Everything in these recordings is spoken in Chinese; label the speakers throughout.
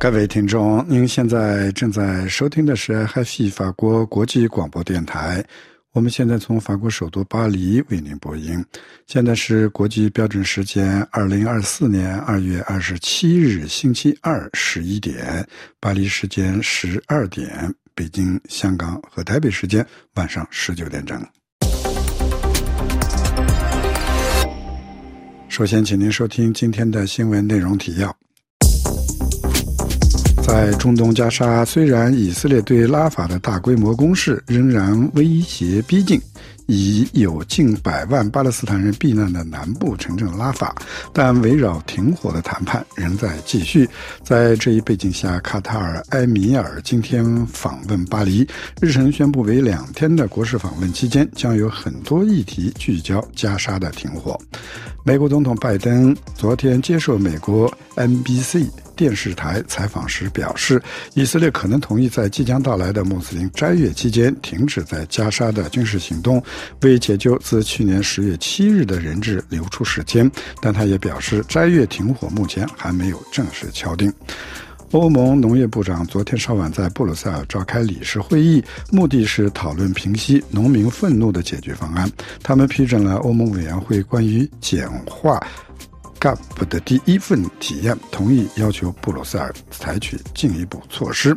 Speaker 1: 各位听众，您现在正在收听的是 HFI 法国国际广播电台。我们现在从法国首都巴黎为您播音。现在是国际标准时间二零二四年二月二十七日星期二十一点，巴黎时间十二点，北京、香港和台北时间晚上十九点整。首先，请您收听今天的新闻内容提要。在中东加沙，虽然以色列对拉法的大规模攻势仍然威胁逼近，已有近百万巴勒斯坦人避难的南部城镇拉法，但围绕停火的谈判仍在继续。在这一背景下，卡塔尔埃米尔今天访问巴黎，日程宣布为两天的国事访问期间，将有很多议题聚焦加沙的停火。美国总统拜登昨天接受美国 NBC。电视台采访时表示，以色列可能同意在即将到来的穆斯林斋月期间停止在加沙的军事行动，为解救自去年十月七日的人质留出时间。但他也表示，斋月停火目前还没有正式敲定。欧盟农业部长昨天稍晚在布鲁塞尔召开理事会议，目的是讨论平息农民愤怒的解决方案。他们批准了欧盟委员会关于简化。GAP 的第一份提案，同意要求布鲁塞尔采取进一步措施。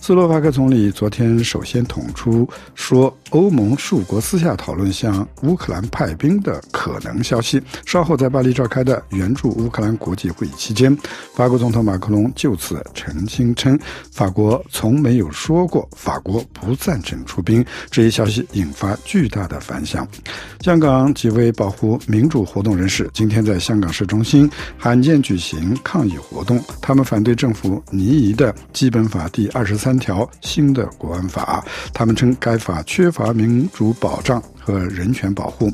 Speaker 1: 斯洛伐克总理昨天首先捅出说，欧盟数国私下讨论向乌克兰派兵的可能消息。稍后在巴黎召开的援助乌克兰国际会议期间，法国总统马克龙就此澄清称，法国从没有说过法国不赞成出兵。这一消息引发巨大的反响。香港几位保护民主活动人士今天在香港市中心罕见举行抗议活动，他们反对政府拟议的基本法第二十三。三条新的国安法，他们称该法缺乏民主保障和人权保护。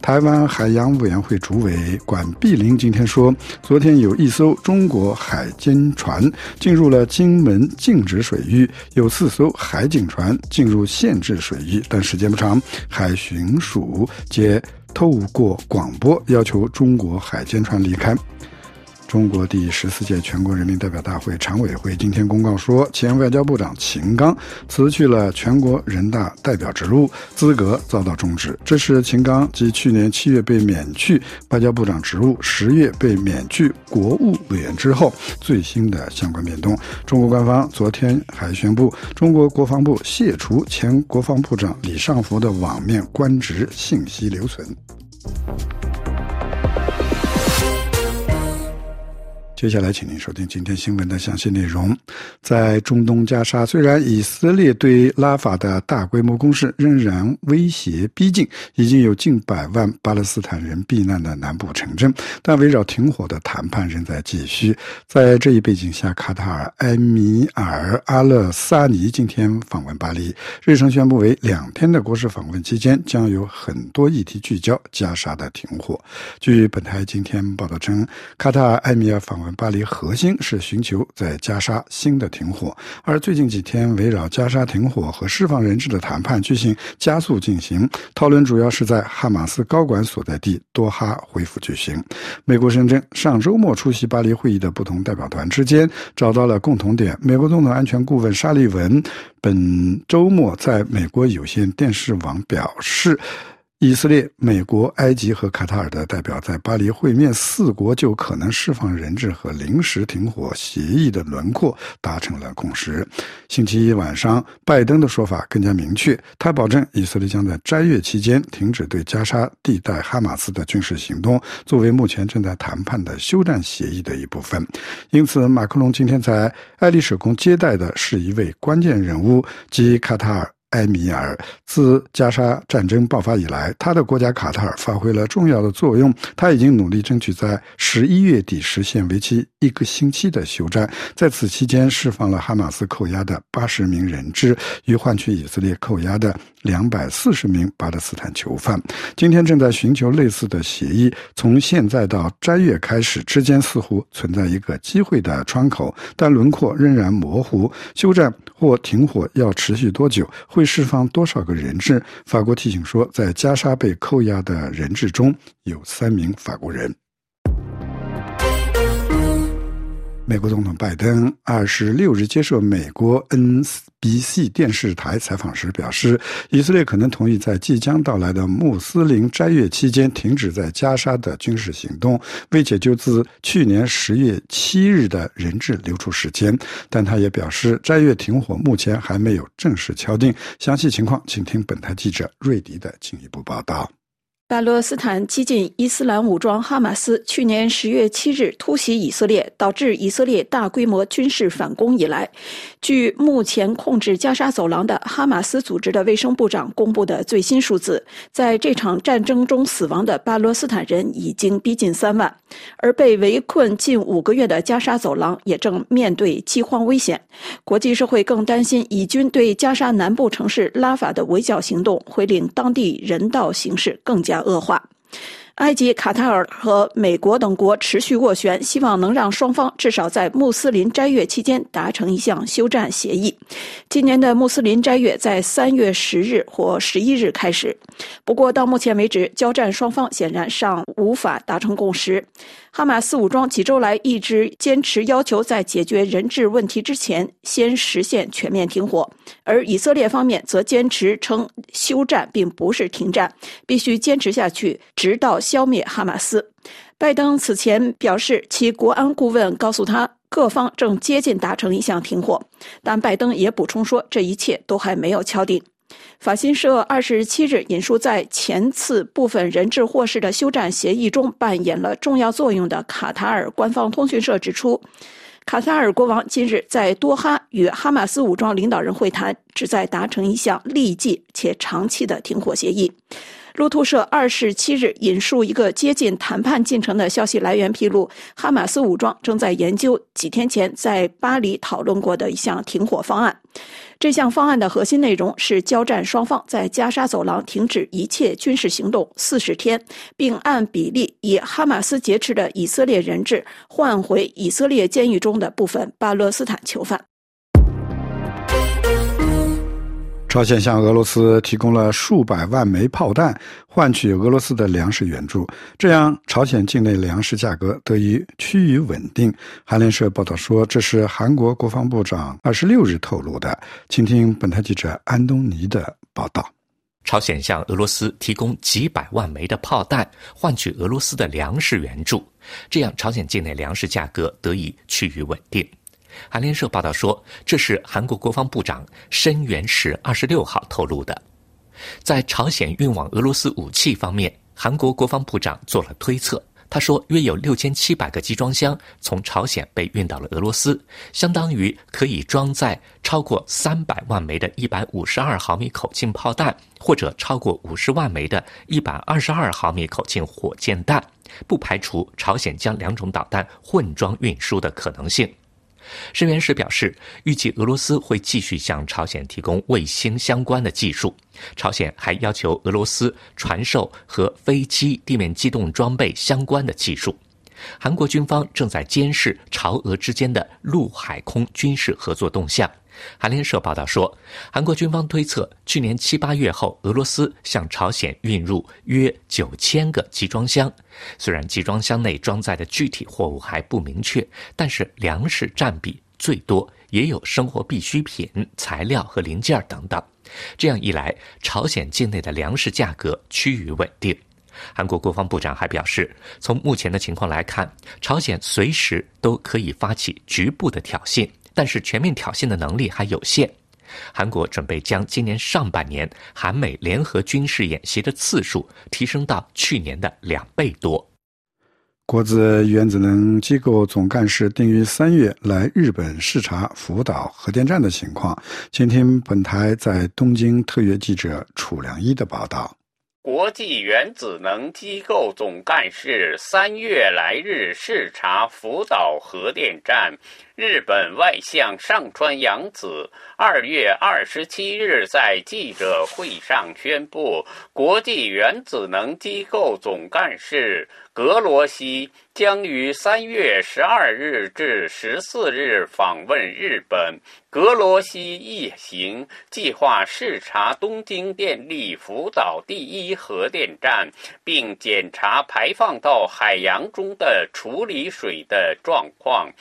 Speaker 1: 台湾海洋委员会主委管碧玲今天说，昨天有一艘中国海监船进入了金门禁止水域，有四艘海警船进入限制水域，但时间不长。海巡署皆透过广播要求中国海监船离开。中国第十四届全国人民代表大会常委会今天公告说，前外交部长秦刚辞去了全国人大代表职务，资格遭到终止。这是秦刚继去年七月被免去外交部长职务，十月被免去国务委员之后最新的相关变动。中国官方昨天还宣布，中国国防部卸除前国防部长李尚福的网面官职信息留存。接下来，请您收听今天新闻的详细内容。在中东加沙，虽然以色列对拉法的大规模攻势仍然威胁逼近，已经有近百万巴勒斯坦人避难的南部城镇，但围绕停火的谈判仍在继续。在这一背景下，卡塔尔埃米尔阿勒萨尼今天访问巴黎，日程宣布为两天的国事访问期间，将有很多议题聚焦加沙的停火。据本台今天报道称，卡塔尔埃米尔访问。巴黎核心是寻求在加沙新的停火，而最近几天围绕加沙停火和释放人质的谈判进行加速进行，讨论主要是在哈马斯高管所在地多哈恢复举行。美国深圳上周末出席巴黎会议的不同代表团之间找到了共同点。美国总统安全顾问沙利文本周末在美国有线电视网表示。以色列、美国、埃及和卡塔尔的代表在巴黎会面，四国就可能释放人质和临时停火协议的轮廓达成了共识。星期一晚上，拜登的说法更加明确，他保证以色列将在斋月期间停止对加沙地带哈马斯的军事行动，作为目前正在谈判的休战协议的一部分。因此，马克龙今天在爱丽舍宫接待的是一位关键人物，即卡塔尔。埃米尔自加沙战争爆发以来，他的国家卡塔尔发挥了重要的作用。他已经努力争取在十一月底实现为期一个星期的休战，在此期间释放了哈马斯扣押的八十名人质，与换取以色列扣押的两百四十名巴勒斯坦囚犯。今天正在寻求类似的协议。从现在到斋月开始之间，似乎存在一个机会的窗口，但轮廓仍然模糊。休战或停火要持续多久？会？释放多少个人质？法国提醒说，在加沙被扣押的人质中有三名法国人。美国总统拜登二十六日接受美国 NBC 电视台采访时表示，以色列可能同意在即将到来的穆斯林斋月期间停止在加沙的军事行动，为解救自去年十月七日的人质留出时间。但他也表示，斋月停火目前还没有正式敲定。详细情况，请听本台记者瑞迪的进一步报道。
Speaker 2: 巴勒斯坦激进伊斯兰武装哈马斯去年十月七日突袭以色列，导致以色列大规模军事反攻以来，据目前控制加沙走廊的哈马斯组织的卫生部长公布的最新数字，在这场战争中死亡的巴勒斯坦人已经逼近三万，而被围困近五个月的加沙走廊也正面对饥荒危险。国际社会更担心，以军对加沙南部城市拉法的围剿行动会令当地人道形势更加。恶化。埃及、卡塔尔和美国等国持续斡旋，希望能让双方至少在穆斯林斋月期间达成一项休战协议。今年的穆斯林斋月在三月十日或十一日开始，不过到目前为止，交战双方显然尚无法达成共识。哈马斯武装几周来一直坚持要求在解决人质问题之前先实现全面停火，而以色列方面则坚持称休战并不是停战，必须坚持下去，直到消灭哈马斯。拜登此前表示，其国安顾问告诉他，各方正接近达成一项停火，但拜登也补充说，这一切都还没有敲定。法新社二十七日引述在前次部分人质获释的休战协议中扮演了重要作用的卡塔尔官方通讯社指出，卡塔尔国王今日在多哈与哈马斯武装领导人会谈，旨在达成一项立即且长期的停火协议。路透社二十七日引述一个接近谈判进程的消息来源披露，哈马斯武装正在研究几天前在巴黎讨论过的一项停火方案。这项方案的核心内容是交战双方在加沙走廊停止一切军事行动四十天，并按比例以哈马斯劫持的以色列人质换回以色列监狱中的部分巴勒斯坦囚犯。
Speaker 1: 朝鲜向俄罗斯提供了数百万枚炮弹，换取俄罗斯的粮食援助，这样朝鲜境内粮食价格得以趋于稳定。韩联社报道说，这是韩国国防部长二十六日透露的。请听本台记者安东尼的报道：
Speaker 3: 朝鲜向俄罗斯提供几百万枚的炮弹，换取俄罗斯的粮食援助，这样朝鲜境内粮食价格得以趋于稳定。韩联社报道说，这是韩国国防部长申元石二十六号透露的。在朝鲜运往俄罗斯武器方面，韩国国防部长做了推测。他说，约有六千七百个集装箱从朝鲜被运到了俄罗斯，相当于可以装载超过三百万枚的一百五十二毫米口径炮弹，或者超过五十万枚的一百二十二毫米口径火箭弹。不排除朝鲜将两种导弹混装运输的可能性。申元实表示，预计俄罗斯会继续向朝鲜提供卫星相关的技术。朝鲜还要求俄罗斯传授和飞机、地面机动装备相关的技术。韩国军方正在监视朝俄之间的陆海空军事合作动向。韩联社报道说，韩国军方推测，去年七八月后，俄罗斯向朝鲜运入约九千个集装箱。虽然集装箱内装载的具体货物还不明确，但是粮食占比最多，也有生活必需品、材料和零件等等。这样一来，朝鲜境内的粮食价格趋于稳定。韩国国防部长还表示，从目前的情况来看，朝鲜随时都可以发起局部的挑衅。但是全面挑衅的能力还有限，韩国准备将今年上半年韩美联合军事演习的次数提升到去年的两倍多。
Speaker 1: 国子原子能机构总干事定于三月来日本视察福岛核电站的情况，请听本台在东京特约记者楚良一的报道。
Speaker 4: 国际原子能机构总干事三月来日视察福岛核电站。日本外相上川洋子二月二十七日在记者会上宣布，国际原子能机构总干事格罗西将于三月十二日至十四日访问日本。格罗西一行计划视察东京电力福岛第一核电站，并检查排放到海洋中的处理水的状况。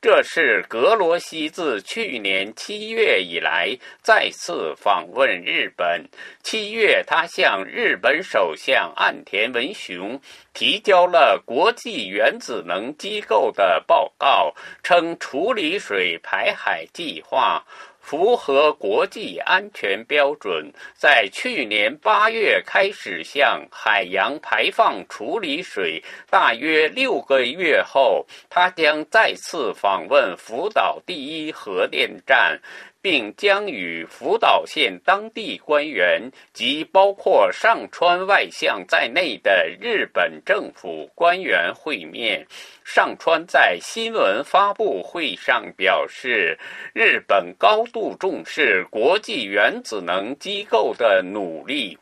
Speaker 4: 这是格罗西自去年七月以来再次访问日本。七月，他向日本首相岸田文雄提交了国际原子能机构的报告，称处理水排海计划。符合国际安全标准，在去年八月开始向海洋排放处理水。大约六个月后，他将再次访问福岛第一核电站。并将与福岛县当地官员及包括上川外相在内的日本政府官员会面。上川在新闻发布会上表示，日本高度重视国际原子能机构的努力。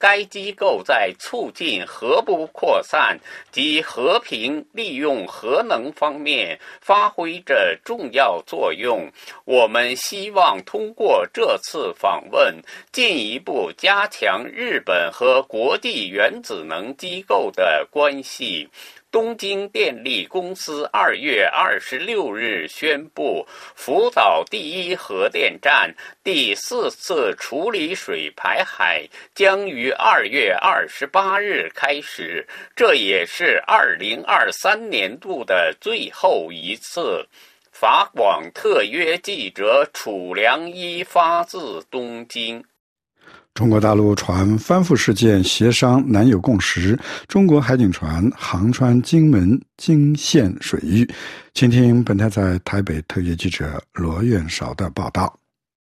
Speaker 4: 该机构在促进核不扩散及和平利用核能方面发挥着重要作用。我们希望通过这次访问，进一步加强日本和国际原子能机构的关系。东京电力公司二月二十六日宣布，福岛第一核电站第四次处理水排海将于二月二十八日开始，这也是二零二三年度的最后一次。法广特约记者楚良一发自东京。
Speaker 1: 中国大陆船翻覆事件协商难有共识，中国海警船航穿金门、金线水域。请听本台在台北特约记者罗院韶的报道。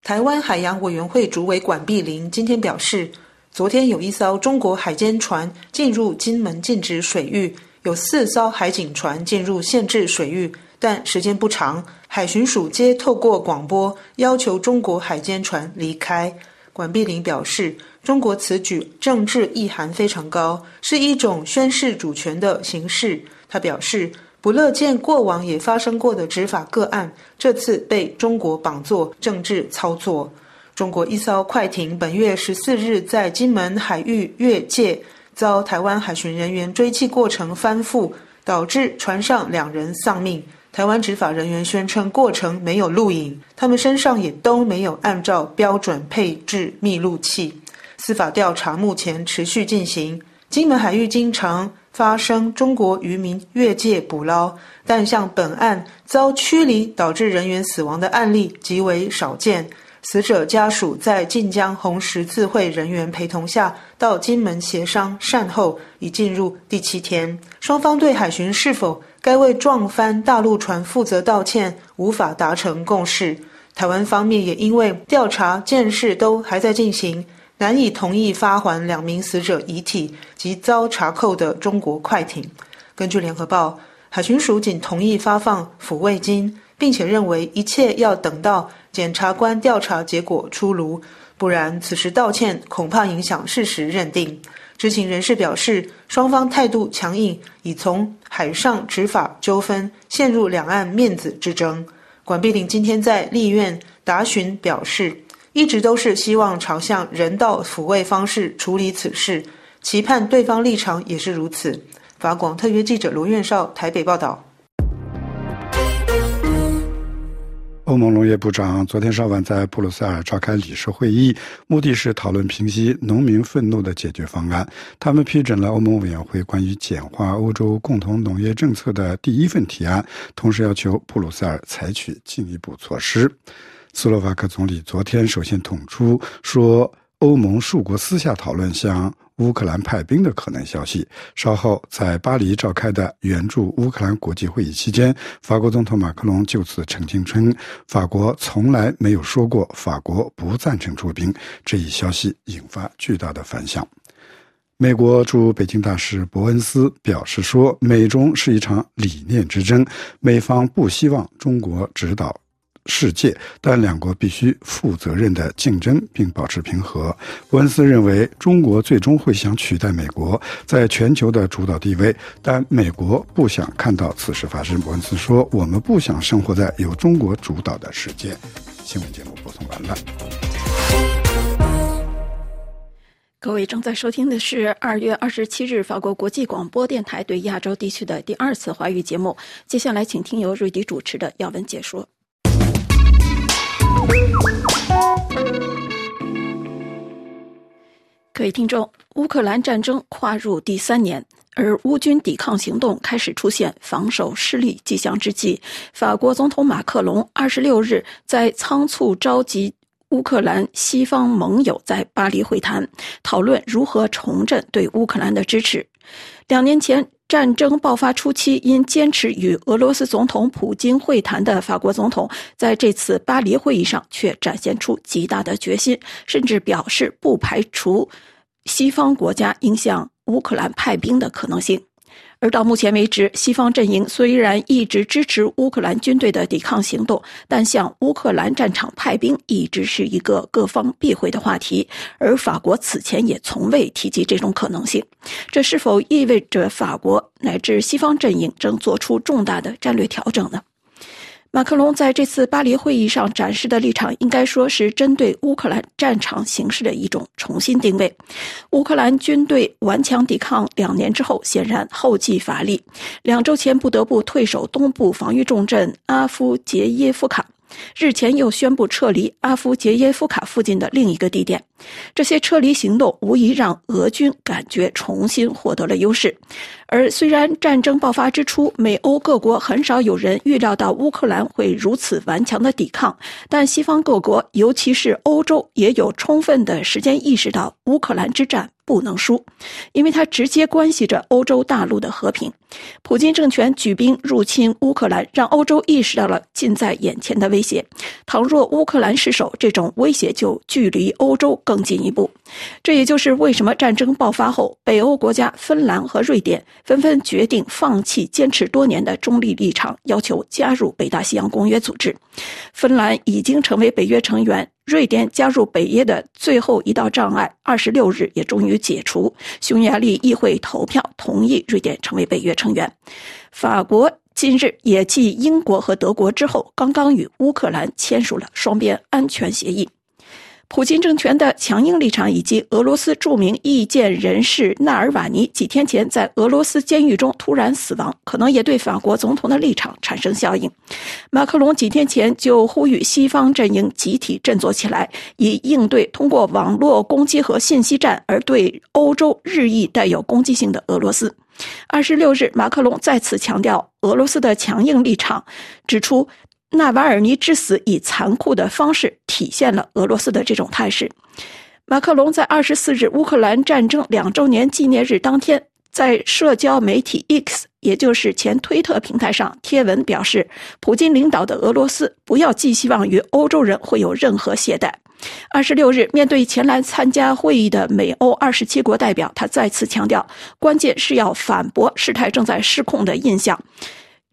Speaker 5: 台湾海洋委员会主委管碧林今天表示，昨天有一艘中国海监船进入金门禁止水域，有四艘海警船进入限制水域，但时间不长，海巡署皆透过广播要求中国海监船离开。管碧玲表示，中国此举政治意涵非常高，是一种宣示主权的形式。他表示，不乐见过往也发生过的执法个案，这次被中国绑作政治操作。中国一艘快艇本月十四日在金门海域越界，遭台湾海巡人员追击过程翻覆，导致船上两人丧命。台湾执法人员宣称过程没有录影，他们身上也都没有按照标准配置密录器。司法调查目前持续进行。金门海域经常发生中国渔民越界捕捞，但像本案遭驱离导致人员死亡的案例极为少见。死者家属在晋江红十字会人员陪同下到金门协商善后，已进入第七天。双方对海巡是否？该为撞翻大陆船负责道歉，无法达成共识。台湾方面也因为调查、监视都还在进行，难以同意发还两名死者遗体及遭查扣的中国快艇。根据联合报，海巡署仅同意发放抚慰金，并且认为一切要等到检察官调查结果出炉，不然此时道歉恐怕影响事实认定。知情人士表示，双方态度强硬，已从海上执法纠纷陷入两岸面子之争。管碧玲今天在立院答询表示，一直都是希望朝向人道抚慰方式处理此事，期盼对方立场也是如此。法广特约记者罗院少台北报道。
Speaker 1: 欧盟农业部长昨天稍晚在布鲁塞尔召开理事会议，目的是讨论平息农民愤怒的解决方案。他们批准了欧盟委员会关于简化欧洲共同农业政策的第一份提案，同时要求布鲁塞尔采取进一步措施。斯洛伐克总理昨天首先捅出说，欧盟数国私下讨论向。乌克兰派兵的可能消息。稍后在巴黎召开的援助乌克兰国际会议期间，法国总统马克龙就此澄清称，法国从来没有说过法国不赞成出兵。这一消息引发巨大的反响。美国驻北京大使伯恩斯表示说，美中是一场理念之争，美方不希望中国指导。世界，但两国必须负责任的竞争并保持平和。伯恩斯认为，中国最终会想取代美国在全球的主导地位，但美国不想看到此事发生。伯恩斯说：“我们不想生活在由中国主导的世界。”新闻节目播送完了。
Speaker 2: 各位正在收听的是二月二十七日法国国际广播电台对亚洲地区的第二次华语节目。接下来，请听由瑞迪主持的要闻解说。各位听众，乌克兰战争跨入第三年，而乌军抵抗行动开始出现防守失利迹象之际，法国总统马克龙二十六日在仓促召集。乌克兰西方盟友在巴黎会谈，讨论如何重振对乌克兰的支持。两年前战争爆发初期，因坚持与俄罗斯总统普京会谈的法国总统，在这次巴黎会议上却展现出极大的决心，甚至表示不排除西方国家应向乌克兰派兵的可能性。而到目前为止，西方阵营虽然一直支持乌克兰军队的抵抗行动，但向乌克兰战场派兵一直是一个各方避讳的话题。而法国此前也从未提及这种可能性。这是否意味着法国乃至西方阵营正做出重大的战略调整呢？马克龙在这次巴黎会议上展示的立场，应该说是针对乌克兰战场形势的一种重新定位。乌克兰军队顽强抵抗两年之后，显然后继乏力，两周前不得不退守东部防御重镇阿夫杰耶夫卡。日前又宣布撤离阿夫杰耶夫卡附近的另一个地点，这些撤离行动无疑让俄军感觉重新获得了优势。而虽然战争爆发之初，美欧各国很少有人预料到乌克兰会如此顽强的抵抗，但西方各国，尤其是欧洲，也有充分的时间意识到乌克兰之战。不能输，因为它直接关系着欧洲大陆的和平。普京政权举兵入侵乌克兰，让欧洲意识到了近在眼前的威胁。倘若乌克兰失守，这种威胁就距离欧洲更进一步。这也就是为什么战争爆发后，北欧国家芬兰和瑞典纷纷决定放弃坚持多年的中立立场，要求加入北大西洋公约组织。芬兰已经成为北约成员。瑞典加入北约的最后一道障碍，二十六日也终于解除。匈牙利议会投票同意瑞典成为北约成员。法国今日也继英国和德国之后，刚刚与乌克兰签署了双边安全协议。普京政权的强硬立场，以及俄罗斯著名意见人士纳尔瓦尼几天前在俄罗斯监狱中突然死亡，可能也对法国总统的立场产生效应。马克龙几天前就呼吁西方阵营集体振作起来，以应对通过网络攻击和信息战而对欧洲日益带有攻击性的俄罗斯。二十六日，马克龙再次强调俄罗斯的强硬立场，指出。纳瓦尔尼之死以残酷的方式体现了俄罗斯的这种态势。马克龙在二十四日乌克兰战争两周年纪念日当天，在社交媒体 X，也就是前推特平台上贴文表示：“普京领导的俄罗斯不要寄希望于欧洲人会有任何懈怠。”二十六日，面对前来参加会议的美欧二十七国代表，他再次强调，关键是要反驳事态正在失控的印象。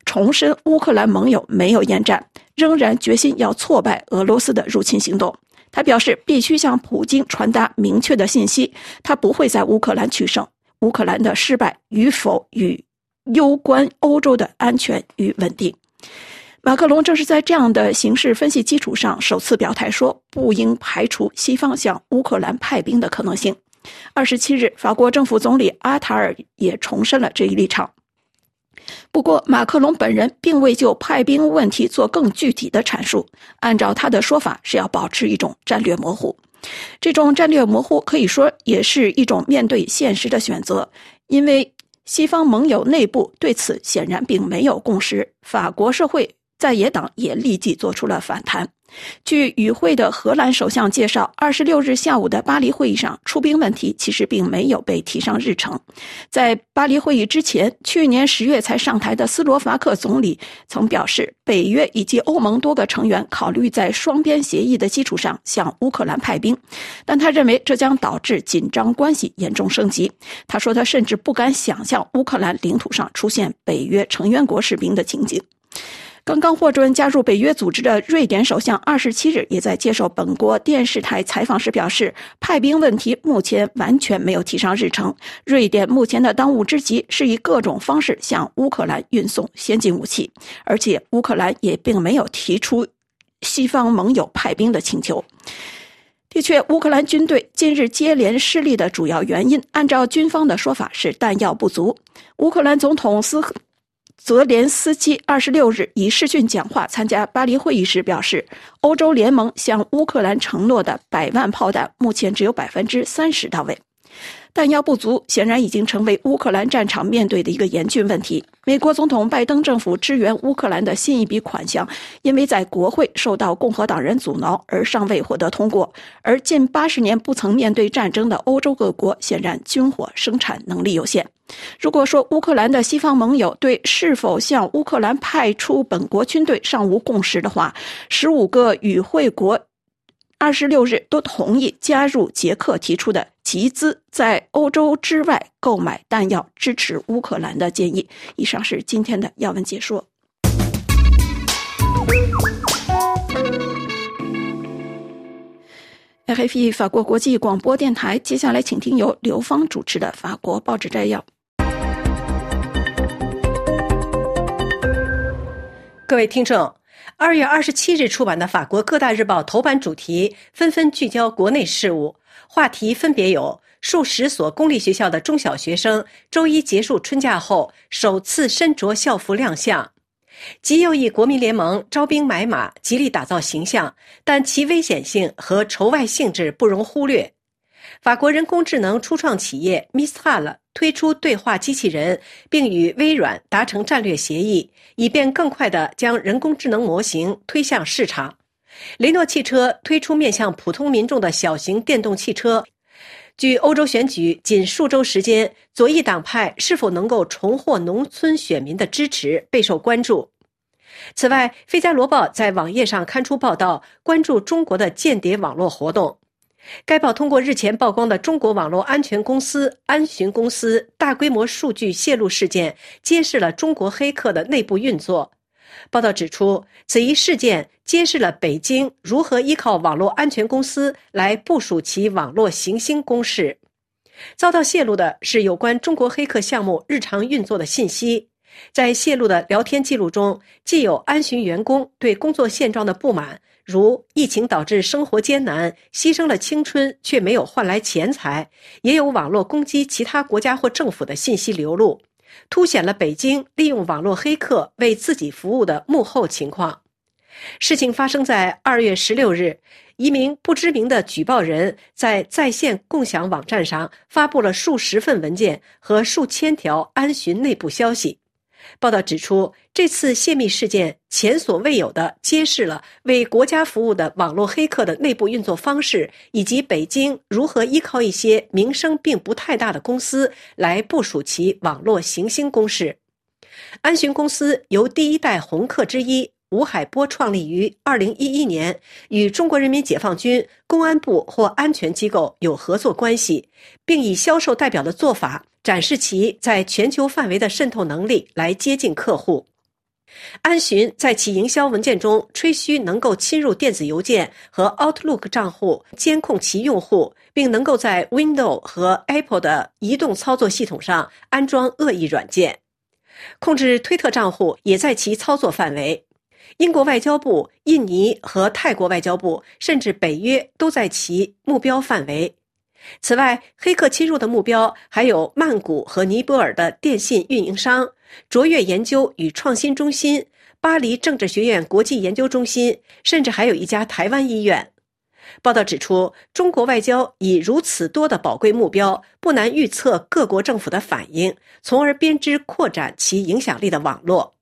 Speaker 2: 重申乌克兰盟友没有厌战，仍然决心要挫败俄罗斯的入侵行动。他表示，必须向普京传达明确的信息：他不会在乌克兰取胜。乌克兰的失败与否与攸关欧洲的安全与稳定。马克龙正是在这样的形势分析基础上，首次表态说，不应排除西方向乌克兰派兵的可能性。二十七日，法国政府总理阿塔尔也重申了这一立场。不过，马克龙本人并未就派兵问题做更具体的阐述。按照他的说法，是要保持一种战略模糊。这种战略模糊可以说也是一种面对现实的选择，因为西方盟友内部对此显然并没有共识。法国社会在野党也立即做出了反弹。据与会的荷兰首相介绍，二十六日下午的巴黎会议上，出兵问题其实并没有被提上日程。在巴黎会议之前，去年十月才上台的斯洛伐克总理曾表示，北约以及欧盟多个成员考虑在双边协议的基础上向乌克兰派兵，但他认为这将导致紧张关系严重升级。他说，他甚至不敢想象乌克兰领土上出现北约成员国士兵的情景。刚刚获准加入北约组织的瑞典首相二十七日也在接受本国电视台采访时表示，派兵问题目前完全没有提上日程。瑞典目前的当务之急是以各种方式向乌克兰运送先进武器，而且乌克兰也并没有提出西方盟友派兵的请求。的确，乌克兰军队近日接连失利的主要原因，按照军方的说法是弹药不足。乌克兰总统斯泽连斯基二十六日以视讯讲话参加巴黎会议时表示，欧洲联盟向乌克兰承诺的百万炮弹目前只有百分之三十到位。弹药不足显然已经成为乌克兰战场面对的一个严峻问题。美国总统拜登政府支援乌克兰的新一笔款项，因为在国会受到共和党人阻挠而尚未获得通过。而近八十年不曾面对战争的欧洲各国，显然军火生产能力有限。如果说乌克兰的西方盟友对是否向乌克兰派出本国军队尚无共识的话，十五个与会国。二十六日都同意加入捷克提出的集资在欧洲之外购买弹药支持乌克兰的建议。以上是今天的要闻解说。RF 法国国际广播电台，接下来请听由刘芳主持的法国报纸摘要。
Speaker 6: 各位听众。二月二十七日出版的法国各大日报头版主题纷纷聚焦国内事务，话题分别有：数十所公立学校的中小学生周一结束春假后首次身着校服亮相；极右翼国民联盟招兵买马，极力打造形象，但其危险性和仇外性质不容忽略。法国人工智能初创企业 Mistral 推出对话机器人，并与微软达成战略协议，以便更快地将人工智能模型推向市场。雷诺汽车推出面向普通民众的小型电动汽车。据欧洲选举仅数周时间，左翼党派是否能够重获农村选民的支持备受关注。此外，《费加罗报》在网页上刊出报道，关注中国的间谍网络活动。该报通过日前曝光的中国网络安全公司安巡公司大规模数据泄露事件，揭示了中国黑客的内部运作。报道指出，此一事件揭示了北京如何依靠网络安全公司来部署其网络行星攻势。遭到泄露的是有关中国黑客项目日常运作的信息。在泄露的聊天记录中，既有安巡员工对工作现状的不满。如疫情导致生活艰难，牺牲了青春却没有换来钱财，也有网络攻击其他国家或政府的信息流露，凸显了北京利用网络黑客为自己服务的幕后情况。事情发生在二月十六日，一名不知名的举报人在在线共享网站上发布了数十份文件和数千条安巡内部消息。报道指出，这次泄密事件前所未有的揭示了为国家服务的网络黑客的内部运作方式，以及北京如何依靠一些名声并不太大的公司来部署其网络行星攻势。安巡公司由第一代红客之一吴海波创立于二零一一年，与中国人民解放军、公安部或安全机构有合作关系，并以销售代表的做法。展示其在全球范围的渗透能力来接近客户。安巡在其营销文件中吹嘘能够侵入电子邮件和 Outlook 账户，监控其用户，并能够在 Windows 和 Apple 的移动操作系统上安装恶意软件。控制推特账户也在其操作范围。英国外交部、印尼和泰国外交部，甚至北约都在其目标范围。此外，黑客侵入的目标还有曼谷和尼泊尔的电信运营商、卓越研究与创新中心、巴黎政治学院国际研究中心，甚至还有一家台湾医院。报道指出，中国外交以如此多的宝贵目标，不难预测各国政府的反应，从而编织扩展其影响力的网络。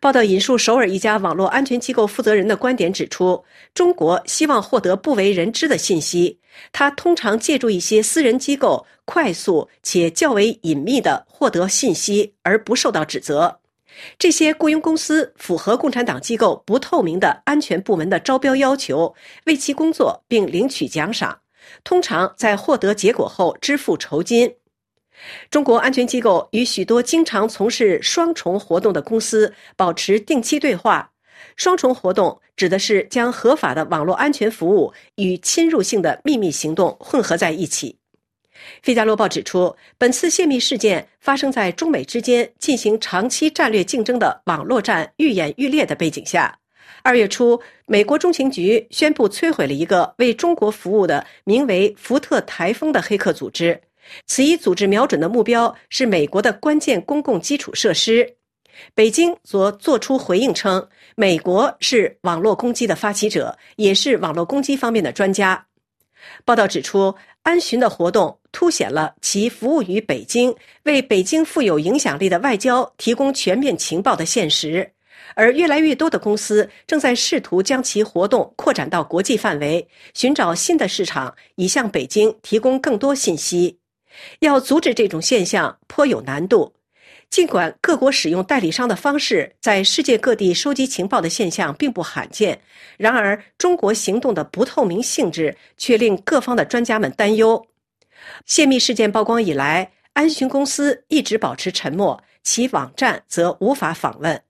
Speaker 6: 报道引述首尔一家网络安全机构负责人的观点指出，中国希望获得不为人知的信息，它通常借助一些私人机构快速且较为隐秘地获得信息，而不受到指责。这些雇佣公司符合共产党机构不透明的安全部门的招标要求，为其工作并领取奖赏，通常在获得结果后支付酬金。中国安全机构与许多经常从事双重活动的公司保持定期对话。双重活动指的是将合法的网络安全服务与侵入性的秘密行动混合在一起。《费加罗报》指出，本次泄密事件发生在中美之间进行长期战略竞争的网络战愈演愈烈的背景下。二月初，美国中情局宣布摧毁了一个为中国服务的名为“福特台风”的黑客组织。此一组织瞄准的目标是美国的关键公共基础设施。北京则作出回应称，美国是网络攻击的发起者，也是网络攻击方面的专家。报道指出，安巡的活动凸显了其服务于北京、为北京富有影响力的外交提供全面情报的现实。而越来越多的公司正在试图将其活动扩展到国际范围，寻找新的市场，以向北京提供更多信息。要阻止这种现象颇有难度。尽管各国使用代理商的方式在世界各地收集情报的现象并不罕见，然而中国行动的不透明性质却令各方的专家们担忧。泄密事件曝光以来，安巡公司一直保持沉默，其网站则无法访问。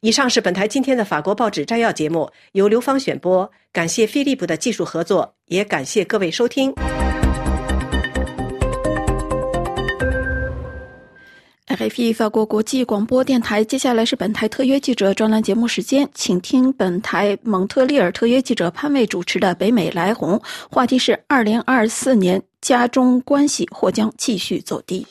Speaker 6: 以上是本台今天的法国报纸摘要节目，由刘芳选播。感谢飞利浦的技术合作，也感谢各位收听。
Speaker 2: RFI 法国国际广播电台，接下来是本台特约记者专栏节目时间，请听本台蒙特利尔特约记者潘卫主持的《北美来红》，话题是二零二四年加中关系或将继续走低。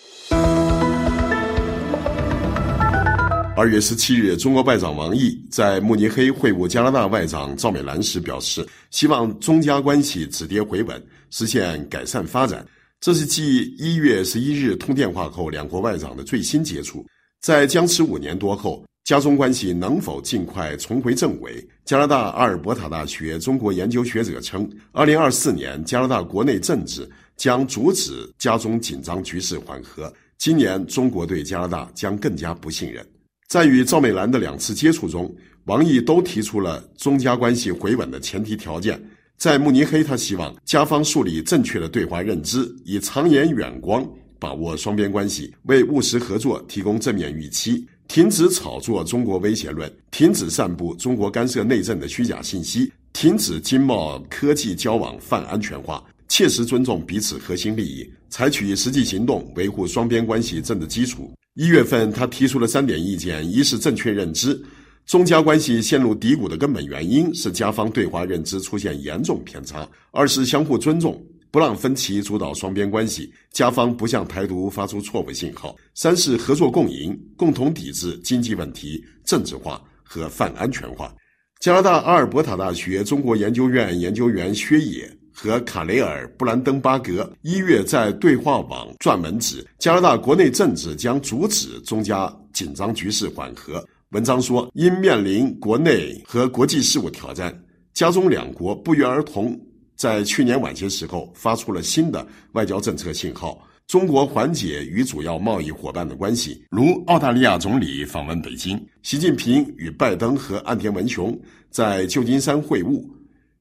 Speaker 7: 二月十七日，中国外长王毅在慕尼黑会晤加拿大外长赵美兰时表示，希望中加关系止跌回稳，实现改善发展。这是继一月十一日通电话后，两国外长的最新接触。在僵持五年多后，加中关系能否尽快重回正轨？加拿大阿尔伯塔大学中国研究学者称，二零二四年加拿大国内政治将阻止加中紧张局势缓和。今年中国对加拿大将更加不信任。在与赵美兰的两次接触中，王毅都提出了中加关系回稳的前提条件。在慕尼黑，他希望加方树立正确的对华认知，以长远眼光把握双边关系，为务实合作提供正面预期，停止炒作中国威胁论，停止散布中国干涉内政的虚假信息，停止经贸科技交往泛安全化，切实尊重彼此核心利益，采取实际行动维护双边关系政治基础。一月份，他提出了三点意见：一是正确认知。中加关系陷入低谷的根本原因是加方对华认知出现严重偏差；二是相互尊重，不让分歧主导双边关系，加方不向台独发出错误信号；三是合作共赢，共同抵制经济问题政治化和泛安全化。加拿大阿尔伯塔大学中国研究院研究员薛野和卡雷尔·布兰登巴格一月在对话网撰文指，加拿大国内政治将阻止中加紧张局势缓和。文章说，因面临国内和国际事务挑战，加中两国不约而同在去年晚些时候发出了新的外交政策信号。中国缓解与主要贸易伙伴的关系，如澳大利亚总理访问北京，习近平与拜登和岸田文雄在旧金山会晤。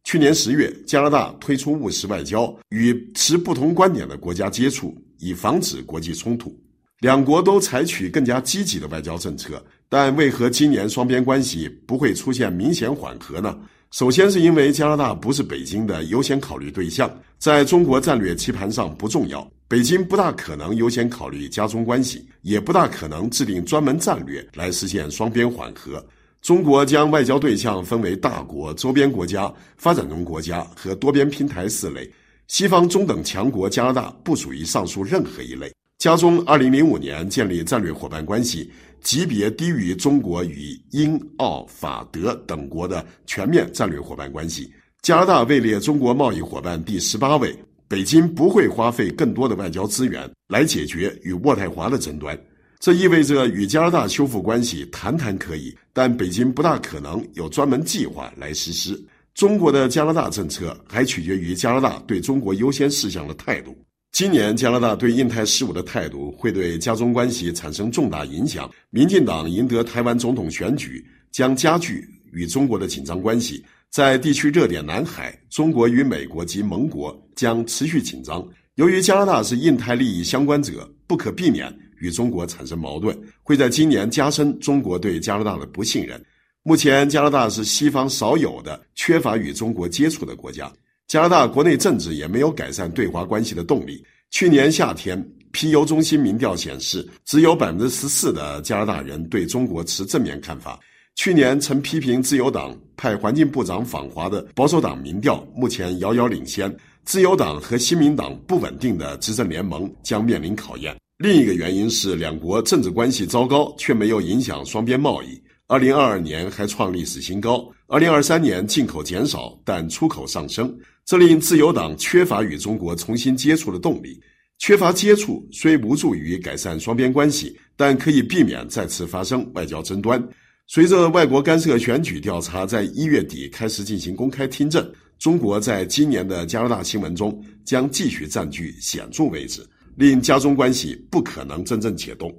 Speaker 7: 去年十月，加拿大推出务实外交，与持不同观点的国家接触，以防止国际冲突。两国都采取更加积极的外交政策。但为何今年双边关系不会出现明显缓和呢？首先是因为加拿大不是北京的优先考虑对象，在中国战略棋盘上不重要，北京不大可能优先考虑加中关系，也不大可能制定专门战略来实现双边缓和。中国将外交对象分为大国、周边国家、发展中国家和多边平台四类，西方中等强国加拿大不属于上述任何一类。加中二零零五年建立战略伙伴关系。级别低于中国与英、澳、法、德等国的全面战略伙伴关系。加拿大位列中国贸易伙伴第十八位。北京不会花费更多的外交资源来解决与渥太华的争端，这意味着与加拿大修复关系谈谈可以，但北京不大可能有专门计划来实施。中国的加拿大政策还取决于加拿大对中国优先事项的态度。今年加拿大对印太事务的态度会对加中关系产生重大影响。民进党赢得台湾总统选举，将加剧与中国的紧张关系。在地区热点南海，中国与美国及盟国将持续紧张。由于加拿大是印太利益相关者，不可避免与中国产生矛盾，会在今年加深中国对加拿大的不信任。目前，加拿大是西方少有的缺乏与中国接触的国家。加拿大国内政治也没有改善对华关系的动力。去年夏天，皮尤中心民调显示，只有百分之十四的加拿大人对中国持正面看法。去年曾批评自由党派环境部长访华的保守党民调目前遥遥领先，自由党和新民党不稳定的执政联盟将面临考验。另一个原因是两国政治关系糟糕，却没有影响双边贸易。二零二二年还创历史新高，二零二三年进口减少，但出口上升，这令自由党缺乏与中国重新接触的动力。缺乏接触虽无助于改善双边关系，但可以避免再次发生外交争端。随着外国干涉选举调查在一月底开始进行公开听证，中国在今年的加拿大新闻中将继续占据显著位置，令加中关系不可能真正解冻。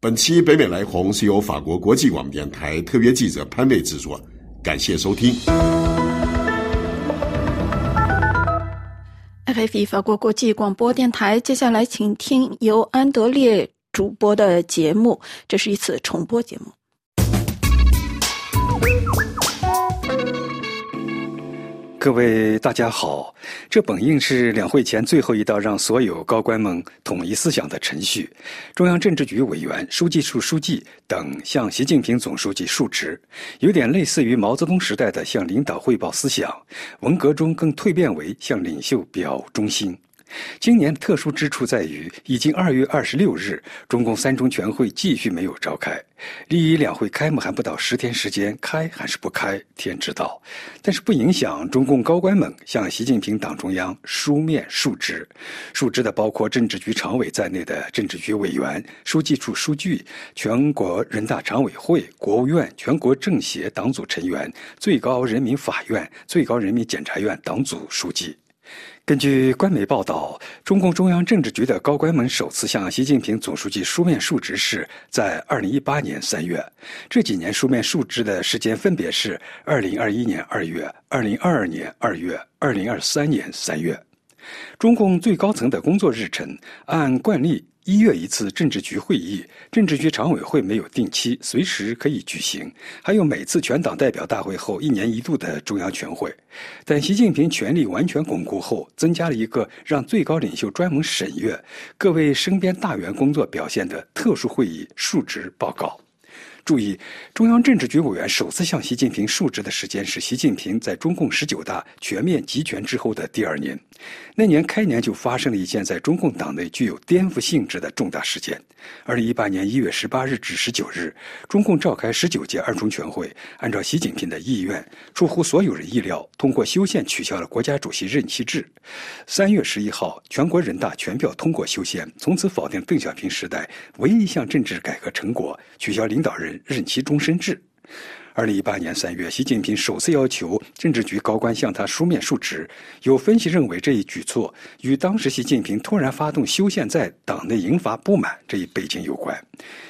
Speaker 7: 本期北美来红是由法国国际广播电台特约记者潘卫制作，感谢收听。
Speaker 2: FFE 法国国际广播电台，接下来请听由安德烈主播的节目，这是一次重播节目。
Speaker 8: 各位大家好，这本应是两会前最后一道让所有高官们统一思想的程序。中央政治局委员、书记处书记等向习近平总书记述职，有点类似于毛泽东时代的向领导汇报思想，文革中更蜕变为向领袖表忠心。今年特殊之处在于，已经二月二十六日，中共三中全会继续没有召开。离两会开幕还不到十天时间，开还是不开，天知道。但是不影响中共高官们向习近平党中央书面述职。述职的包括政治局常委在内的政治局委员、书记处书记、全国人大常委会、国务院、全国政协党组成员、最高人民法院、最高人民检察院党组书记。根据官媒报道，中共中央政治局的高官们首次向习近平总书记书面述职是在2018年3月。这几年书面述职的时间分别是2021年2月、2022年2月、2023年3月。中共最高层的工作日程按惯例。一月一次政治局会议，政治局常委会没有定期，随时可以举行。还有每次全党代表大会后一年一度的中央全会。在习近平权力完全巩固后，增加了一个让最高领袖专门审阅各位身边大员工作表现的特殊会议述职报告。注意，中央政治局委员首次向习近平述职的时间是习近平在中共十九大全面集权之后的第二年。那年开年就发生了一件在中共党内具有颠覆性质的重大事件。二零一八年一月十八日至十九日，中共召开十九届二中全会，按照习近平的意愿，出乎所有人意料，通过修宪取消了国家主席任期制。三月十一号，全国人大全票通过修宪，从此否定邓小平时代唯一一项政治改革成果，取消领导人。任期终身制。二零一八年三月，习近平首次要求政治局高官向他书面述职。有分析认为，这一举措与当时习近平突然发动修宪，在党内引发不满这一背景有关。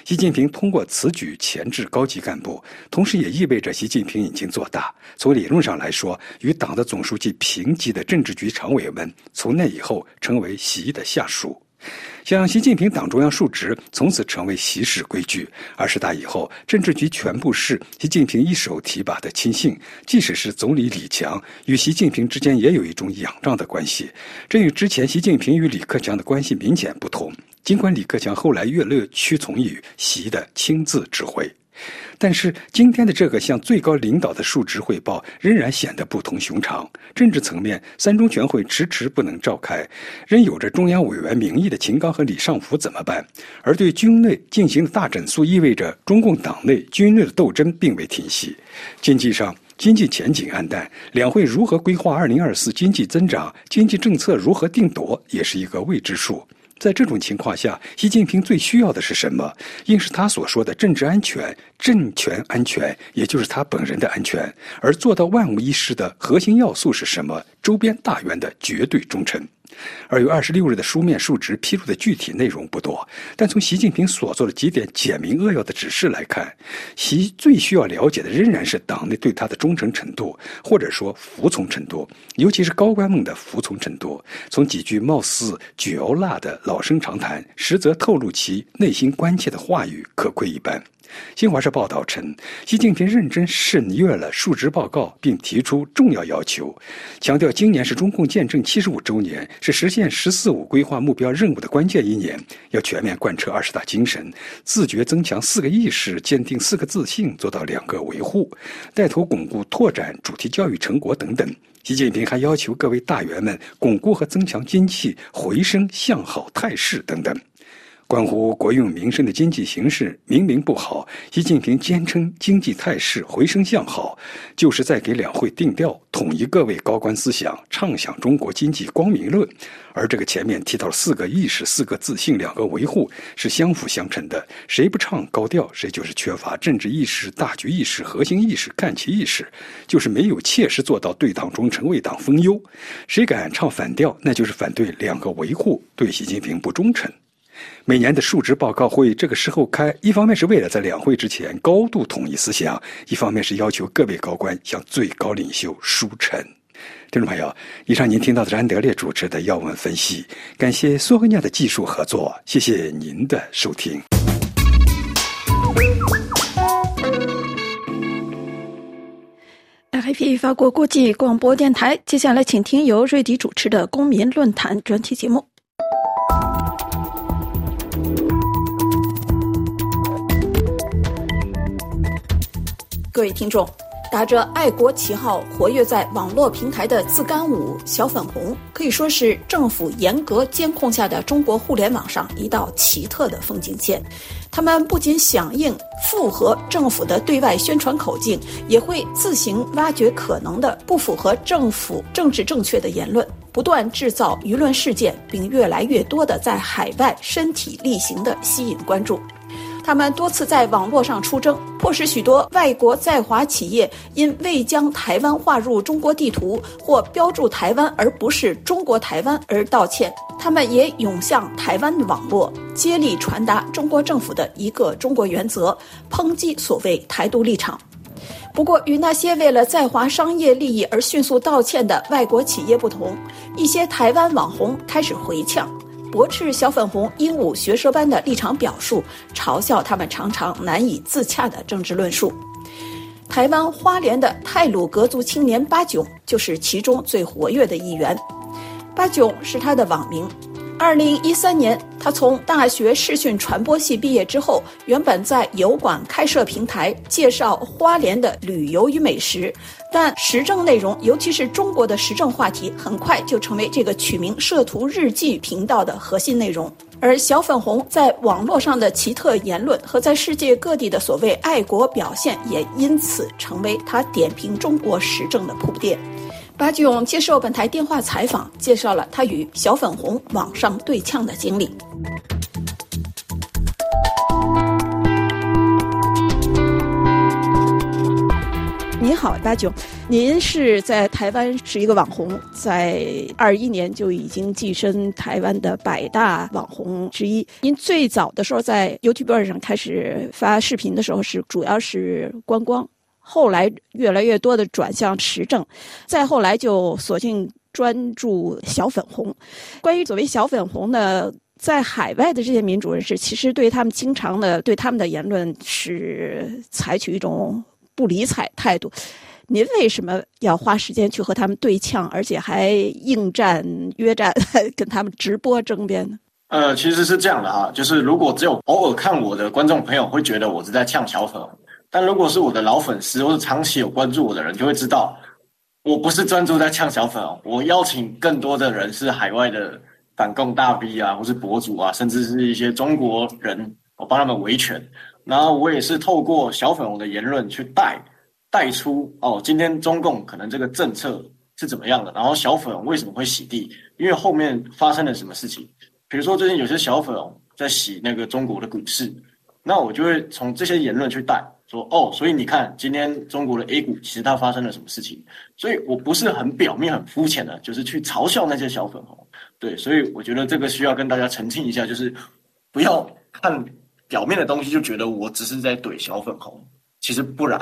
Speaker 8: 习近平通过此举钳制高级干部，同时也意味着习近平已经做大。从理论上来说，与党的总书记平级的政治局常委们，从那以后成为习的下属。向习近平党中央述职，从此成为习氏规矩。二十大以后，政治局全部是习近平一手提拔的亲信，即使是总理李强，与习近平之间也有一种仰仗的关系。这与之前习近平与李克强的关系明显不同。尽管李克强后来越乐屈从于习的亲自指挥。但是今天的这个向最高领导的述职汇报仍然显得不同寻常。政治层面，三中全会迟迟不能召开，仍有着中央委员名义的秦刚和李尚福怎么办？而对军内进行的大整肃，意味着中共党内军内的斗争并未停息。经济上，经济前景暗淡，两会如何规划二零二四经济增长，经济政策如何定夺，也是一个未知数。在这种情况下，习近平最需要的是什么？应是他所说的政治安全、政权安全，也就是他本人的安全。而做到万无一失的核心要素是什么？周边大员的绝对忠诚。二月二十六日的书面述职披露的具体内容不多，但从习近平所做的几点简明扼要的指示来看，习最需要了解的仍然是党内对他的忠诚程度，或者说服从程度，尤其是高官们的服从程度。从几句貌似嚼蜡的老生常谈，实则透露其内心关切的话语，可窥一斑。新华社报道称，习近平认真审阅了述职报告，并提出重要要求，强调今年是中共建政七十五周年，是实现“十四五”规划目标任务的关键一年，要全面贯彻二十大精神，自觉增强四个意识，坚定四个自信，做到两个维护，带头巩固拓展主题教育成果等等。习近平还要求各位大员们巩固和增强经济回升向好态势等等。关乎国用民生的经济形势明明不好，习近平坚称经济态势回升向好，就是在给两会定调，统一各位高官思想，畅想中国经济光明论。而这个前面提到四个意识、四个自信、两个维护是相辅相成的，谁不唱高调，谁就是缺乏政治意识、大局意识、核心意识、看齐意识，就是没有切实做到对党忠诚、为党分忧。谁敢唱反调，那就是反对两个维护，对习近平不忠诚。每年的述职报告会这个时候开，一方面是为了在两会之前高度统一思想，一方面是要求各位高官向最高领袖书陈。听众朋友，以上您听到的是安德烈主持的要闻分析，感谢索尼亚的技术合作，谢谢您的收听。
Speaker 2: RFI 法国国际广播电台，接下来请听由瑞迪主持的公民论坛专题节目。各位听众，打着爱国旗号活跃在网络平台的自干五小粉红，可以说是政府严格监控下的中国互联网上一道奇特的风景线。他们不仅响应符合政府的对外宣传口径，也会自行挖掘可能的不符合政府政治正确的言论，不断制造舆论事件，并越来越多的在海外身体力行的吸引关注。他们多次在网络上出征，迫使许多外国在华企业因未将台湾划入中国地图或标注台湾而不是中国台湾而道歉。他们也涌向台湾的网络，接力传达中国政府的一个中国原则，抨击所谓台独立场。不过，与那些为了在华商业利益而迅速道歉的外国企业不同，一些台湾网红开始回呛。驳斥小粉红鹦鹉学舌般的立场表述，嘲笑他们常常难以自洽的政治论述。台湾花莲的泰鲁格族青年巴囧就是其中最活跃的一员。巴囧是他的网名。二零一三年，他从大学视讯传播系毕业之后，原本在油管开设平台，介绍花莲的旅游与美食。但时政内容，尤其是中国的时政话题，很快就成为这个取名“摄图日记”频道的核心内容。而小粉红在网络上的奇特言论和在世界各地的所谓爱国表现，也因此成为他点评中国时政的铺垫。巴吉勇接受本台电话采访，介绍了他与小粉红网上对呛的经历。你好，八九，您是在台湾是一个网红，在二一年就已经跻身台湾的百大网红之一。您最早的时候在 YouTube 上开始发视频的时候，是主要是观光。后来越来越多的转向时政，再后来就索性专注小粉红。关于所谓小粉红呢，在海外的这些民主人士，其实对他们经常的对他们的言论是采取一种不理睬态度。您为什么要花时间去和他们对呛，而且还应战约战，跟他们直播争辩呢？
Speaker 9: 呃，其实是这样的哈，就是如果只有偶尔看我的观众朋友会觉得我是在呛小粉。但如果是我的老粉丝或者长期有关注我的人，就会知道，我不是专注在呛小粉哦，我邀请更多的人是海外的反共大 V 啊，或是博主啊，甚至是一些中国人，我帮他们维权。然后我也是透过小粉红的言论去带带出哦，今天中共可能这个政策是怎么样的，然后小粉红为什么会洗地，因为后面发生了什么事情。比如说最近有些小粉红在洗那个中国的股市，那我就会从这些言论去带。说哦，所以你看，今天中国的 A 股其实它发生了什么事情？所以我不是很表面、很肤浅的，就是去嘲笑那些小粉红。对，所以我觉得这个需要跟大家澄清一下，就是不要看表面的东西就觉得我只是在怼小粉红，其实不然。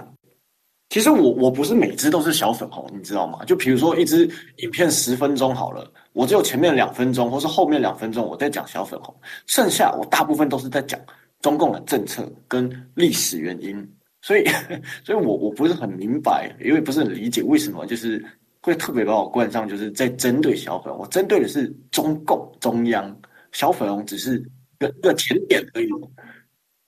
Speaker 9: 其实我我不是每只都是小粉红，你知道吗？就比如说一支影片十分钟好了，我只有前面两分钟或是后面两分钟我在讲小粉红，剩下我大部分都是在讲中共的政策跟历史原因。所以，所以我我不是很明白，因为不是很理解为什么就是会特别把我冠上就是在针对小粉红。我针对的是中共中央，小粉红只是个一个前点而已。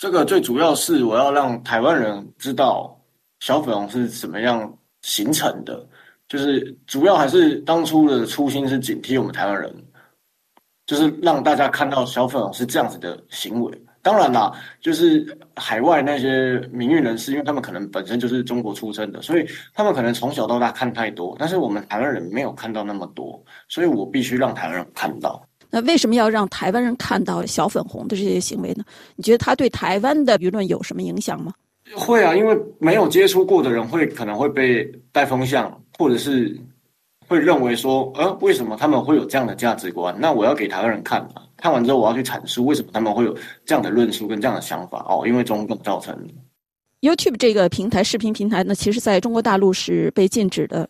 Speaker 9: 这个最主要是我要让台湾人知道小粉红是怎么样形成的，就是主要还是当初的初心是警惕我们台湾人，就是让大家看到小粉红是这样子的行为。当然啦，就是海外那些名誉人士，因为他们可能本身就是中国出生的，所以他们可能从小到大看太多，但是我们台湾人没有看到那么多，所以我必须让台湾人看到。
Speaker 2: 那为什么要让台湾人看到小粉红的这些行为呢？你觉得他对台湾的舆论有什么影响吗？
Speaker 9: 会啊，因为没有接触过的人会可能会被带风向，或者是会认为说，呃，为什么他们会有这样的价值观？那我要给台湾人看嘛。看完之后，我要去阐述为什么他们会有这样的论述跟这样的想法哦，因为中共造成的。
Speaker 2: YouTube 这个平台视频平台呢，其实在中国大陆是被禁止的。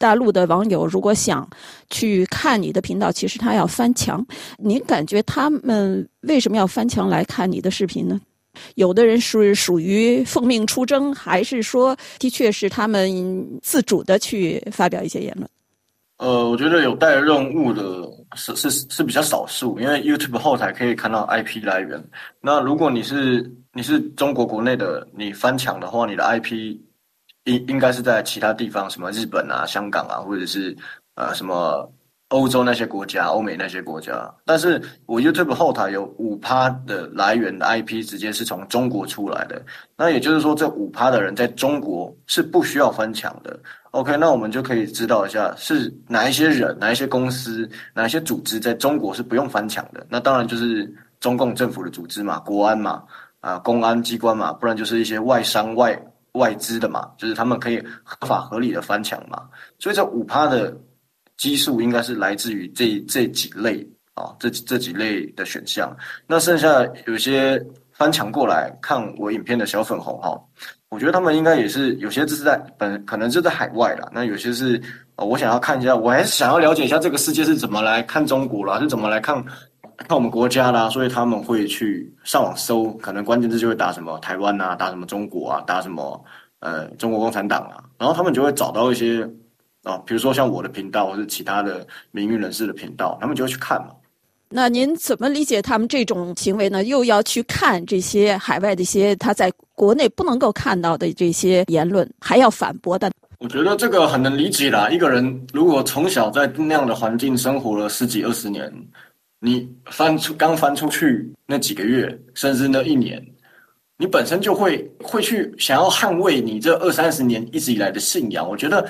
Speaker 2: 大陆的网友如果想去看你的频道，其实他要翻墙。您感觉他们为什么要翻墙来看你的视频呢？有的人是属于奉命出征，还是说的确是他们自主的去发表一些言论？
Speaker 9: 呃，我觉得有带任务的是是是比较少数，因为 YouTube 后台可以看到 IP 来源。那如果你是你是中国国内的，你翻墙的话，你的 IP。应应该是在其他地方，什么日本啊、香港啊，或者是呃什么欧洲那些国家、欧美那些国家。但是我 YouTube 后台有五趴的来源的 IP，直接是从中国出来的。那也就是说，这五趴的人在中国是不需要翻墙的。OK，那我们就可以知道一下是哪一些人、哪一些公司、哪一些组织在中国是不用翻墙的。那当然就是中共政府的组织嘛，国安嘛，啊，公安机关嘛，不然就是一些外商外。外资的嘛，就是他们可以合法合理的翻墙嘛，所以这五趴的基数应该是来自于这这几类啊，这这几类的选项。那剩下有些翻墙过来看我影片的小粉红哈，我觉得他们应该也是有些这是在本可能是在海外啦，那有些是我想要看一下，我还是想要了解一下这个世界是怎么来看中国啦，是怎么来看。看我们国家啦，所以他们会去上网搜，可能关键字就会打什么台湾啊，打什么中国啊，打什么呃中国共产党啊，然后他们就会找到一些啊，比如说像我的频道或者其他的名誉人士的频道，他们就会去看嘛。
Speaker 2: 那您怎么理解他们这种行为呢？又要去看这些海外的一些他在国内不能够看到的这些言论，还要反驳的？
Speaker 9: 我觉得这个很能理解啦。一个人如果从小在那样的环境生活了十几二十年。你翻出刚翻出去那几个月，甚至那一年，你本身就会会去想要捍卫你这二三十年一直以来的信仰。我觉得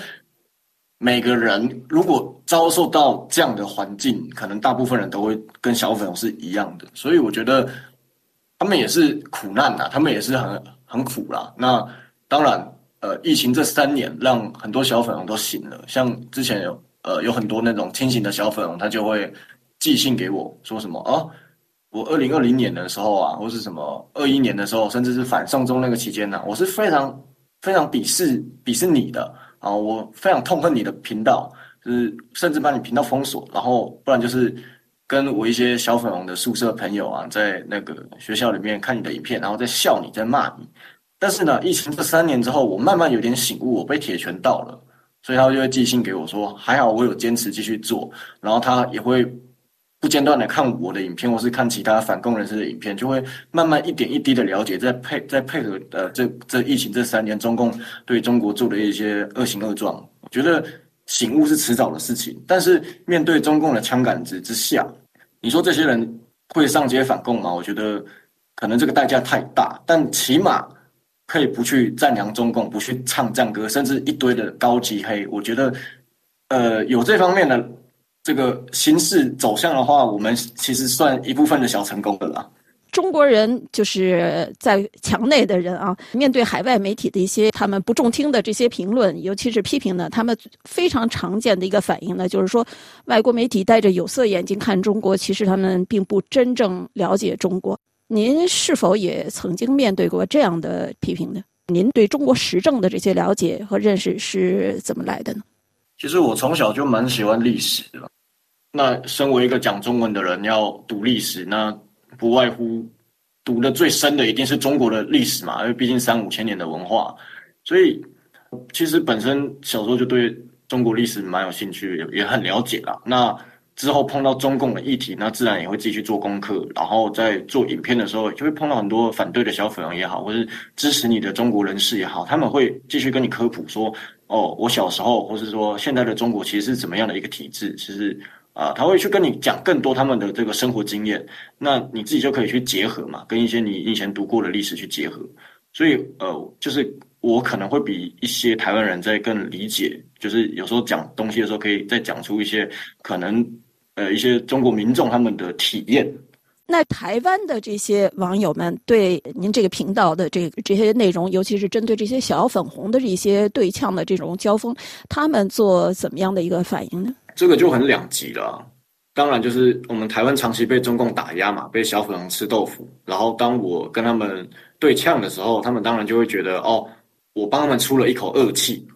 Speaker 9: 每个人如果遭受到这样的环境，可能大部分人都会跟小粉红是一样的。所以我觉得他们也是苦难呐，他们也是很很苦啦。那当然，呃，疫情这三年让很多小粉红都醒了，像之前有呃有很多那种清醒的小粉红，他就会。寄信给我说什么啊？我二零二零年的时候啊，或是什么二一年的时候，甚至是反送中那个期间呢，我是非常非常鄙视鄙视你的啊！我非常痛恨你的频道，就是甚至把你频道封锁，然后不然就是跟我一些小粉红的宿舍朋友啊，在那个学校里面看你的影片，然后在笑你，在骂你。但是呢，疫情这三年之后，我慢慢有点醒悟，我被铁拳到了，所以他就会寄信给我说，还好我有坚持继续做，然后他也会。不间断的看我的影片，或是看其他反共人士的影片，就会慢慢一点一滴的了解，在配在配合呃这这疫情这三年，中共对中国做的一些恶行恶状。我觉得醒悟是迟早的事情，但是面对中共的枪杆子之下，你说这些人会上街反共吗？我觉得可能这个代价太大，但起码可以不去赞扬中共，不去唱战歌，甚至一堆的高级黑。我觉得呃有这方面的。这个形势走向的话，我们其实算一部分的小成功的了。
Speaker 2: 中国人就是在墙内的人啊，面对海外媒体的一些他们不中听的这些评论，尤其是批评呢，他们非常常见的一个反应呢，就是说外国媒体戴着有色眼镜看中国，其实他们并不真正了解中国。您是否也曾经面对过这样的批评呢？您对中国时政的这些了解和认识是怎么来的呢？
Speaker 9: 其实我从小就蛮喜欢历史的。那身为一个讲中文的人，要读历史，那不外乎读的最深的一定是中国的历史嘛，因为毕竟三五千年的文化，所以其实本身小时候就对中国历史蛮有兴趣，也也很了解啦。那之后碰到中共的议题，那自然也会继续做功课，然后在做影片的时候，就会碰到很多反对的小粉红也好，或是支持你的中国人士也好，他们会继续跟你科普说，哦，我小时候，或是说现在的中国其实是怎么样的一个体制，其实。啊，他会去跟你讲更多他们的这个生活经验，那你自己就可以去结合嘛，跟一些你以前读过的历史去结合。所以，呃，就是我可能会比一些台湾人在更理解，就是有时候讲东西的时候，可以再讲出一些可能，呃，一些中国民众他们的体验。
Speaker 2: 那台湾的这些网友们对您这个频道的这这些内容，尤其是针对这些小粉红的这些对呛的这种交锋，他们做怎么样的一个反应呢？
Speaker 9: 这个就很两极了，当然就是我们台湾长期被中共打压嘛，被小粉红吃豆腐。然后当我跟他们对呛的时候，他们当然就会觉得哦，我帮他们出了一口恶气。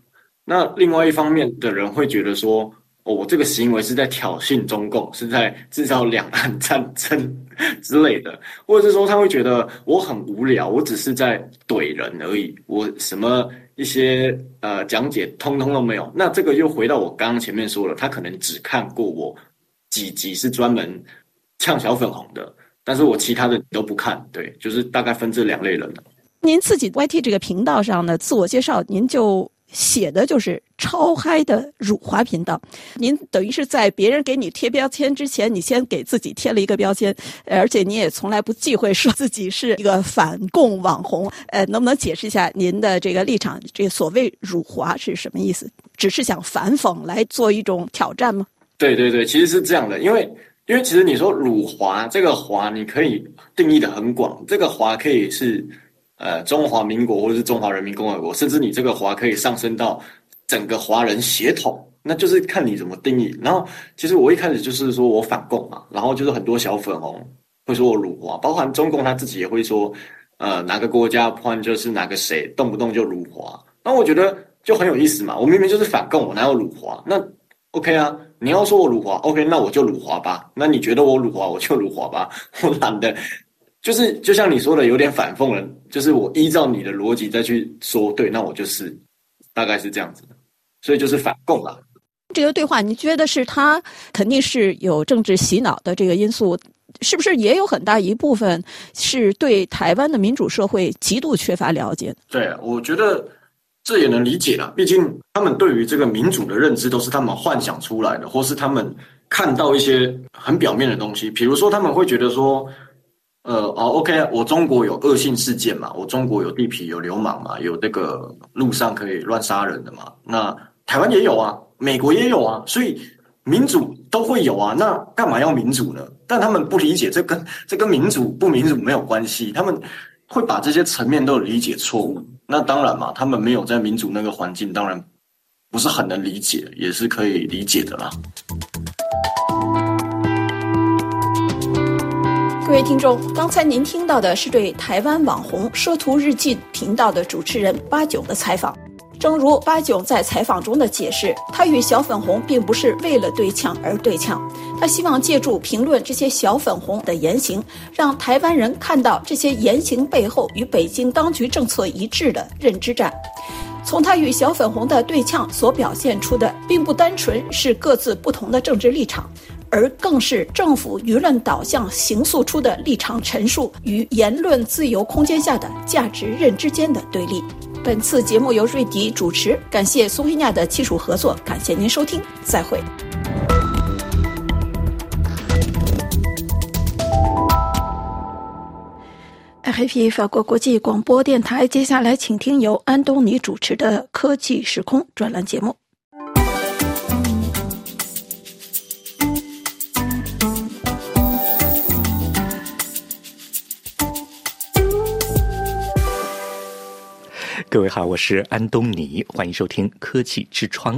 Speaker 9: 那另外一方面的人会觉得说，哦，我这个行为是在挑衅中共，是在制造两岸战争 之类的，或者是说他会觉得我很无聊，我只是在怼人而已，我什么。一些呃讲解通通都没有，那这个又回到我刚刚前面说了，他可能只看过我几集是专门呛小粉红的，但是我其他的都不看，对，就是大概分这两类人。
Speaker 2: 您自己 YT 这个频道上的自我介绍，您就。写的就是超嗨的辱华频道，您等于是在别人给你贴标签之前，你先给自己贴了一个标签，而且你也从来不忌讳说自己是一个反共网红。呃，能不能解释一下您的这个立场？这所谓辱华是什么意思？只是想反讽来做一种挑战吗？
Speaker 9: 对对对，其实是这样的，因为因为其实你说辱华这个华，你可以定义的很广，这个华可以是。呃，中华民国或者是中华人民共和国，甚至你这个华可以上升到整个华人血统，那就是看你怎么定义。然后，其实我一开始就是说我反共嘛，然后就是很多小粉红会说我辱华，包含中共他自己也会说，呃，哪个国家或就是哪个谁动不动就辱华。那我觉得就很有意思嘛，我明明就是反共，我哪有辱华？那 OK 啊，你要说我辱华，OK，那我就辱华吧。那你觉得我辱华，我就辱华吧，我懒得。就是就像你说的，有点反讽了。就是我依照你的逻辑再去说，对，那我就是大概是这样子的，所以就是反共了。
Speaker 2: 这个对话，你觉得是他肯定是有政治洗脑的这个因素，是不是也有很大一部分是对台湾的民主社会极度缺乏了解？
Speaker 9: 对，我觉得这也能理解了。毕竟他们对于这个民主的认知都是他们幻想出来的，或是他们看到一些很表面的东西，比如说他们会觉得说。呃哦，OK，我中国有恶性事件嘛，我中国有地痞有流氓嘛，有这个路上可以乱杀人的嘛，那台湾也有啊，美国也有啊，所以民主都会有啊，那干嘛要民主呢？但他们不理解，这跟这跟民主不民主没有关系，他们会把这些层面都理解错误。那当然嘛，他们没有在民主那个环境，当然不是很能理解，也是可以理解的啦。
Speaker 2: 各位听众，刚才您听到的是对台湾网红“奢图日记”频道的主持人八九的采访。正如八九在采访中的解释，他与小粉红并不是为了对呛而对呛，他希望借助评论这些小粉红的言行，让台湾人看到这些言行背后与北京当局政策一致的认知战。从他与小粉红的对呛所表现出的，并不单纯是各自不同的政治立场。而更是政府舆论导向形塑出的立场陈述与言论自由空间下的价值认知间的对立。本次节目由瑞迪主持，感谢苏菲亚的技术合作，感谢您收听，再会。RFI 法国国际广播电台，接下来请听由安东尼主持的《科技时空》专栏节目。
Speaker 3: 各位好，我是安东尼，欢迎收听科技之窗。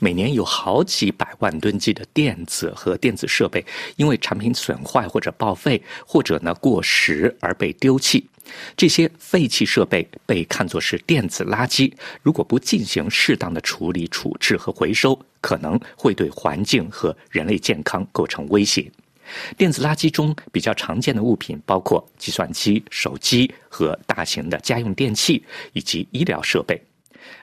Speaker 3: 每年有好几百万吨计的电子和电子设备，因为产品损坏或者报废，或者呢过时而被丢弃。这些废弃设备被看作是电子垃圾，如果不进行适当的处理、处置和回收，可能会对环境和人类健康构成威胁。电子垃圾中比较常见的物品包括计算机、手机和大型的家用电器以及医疗设备。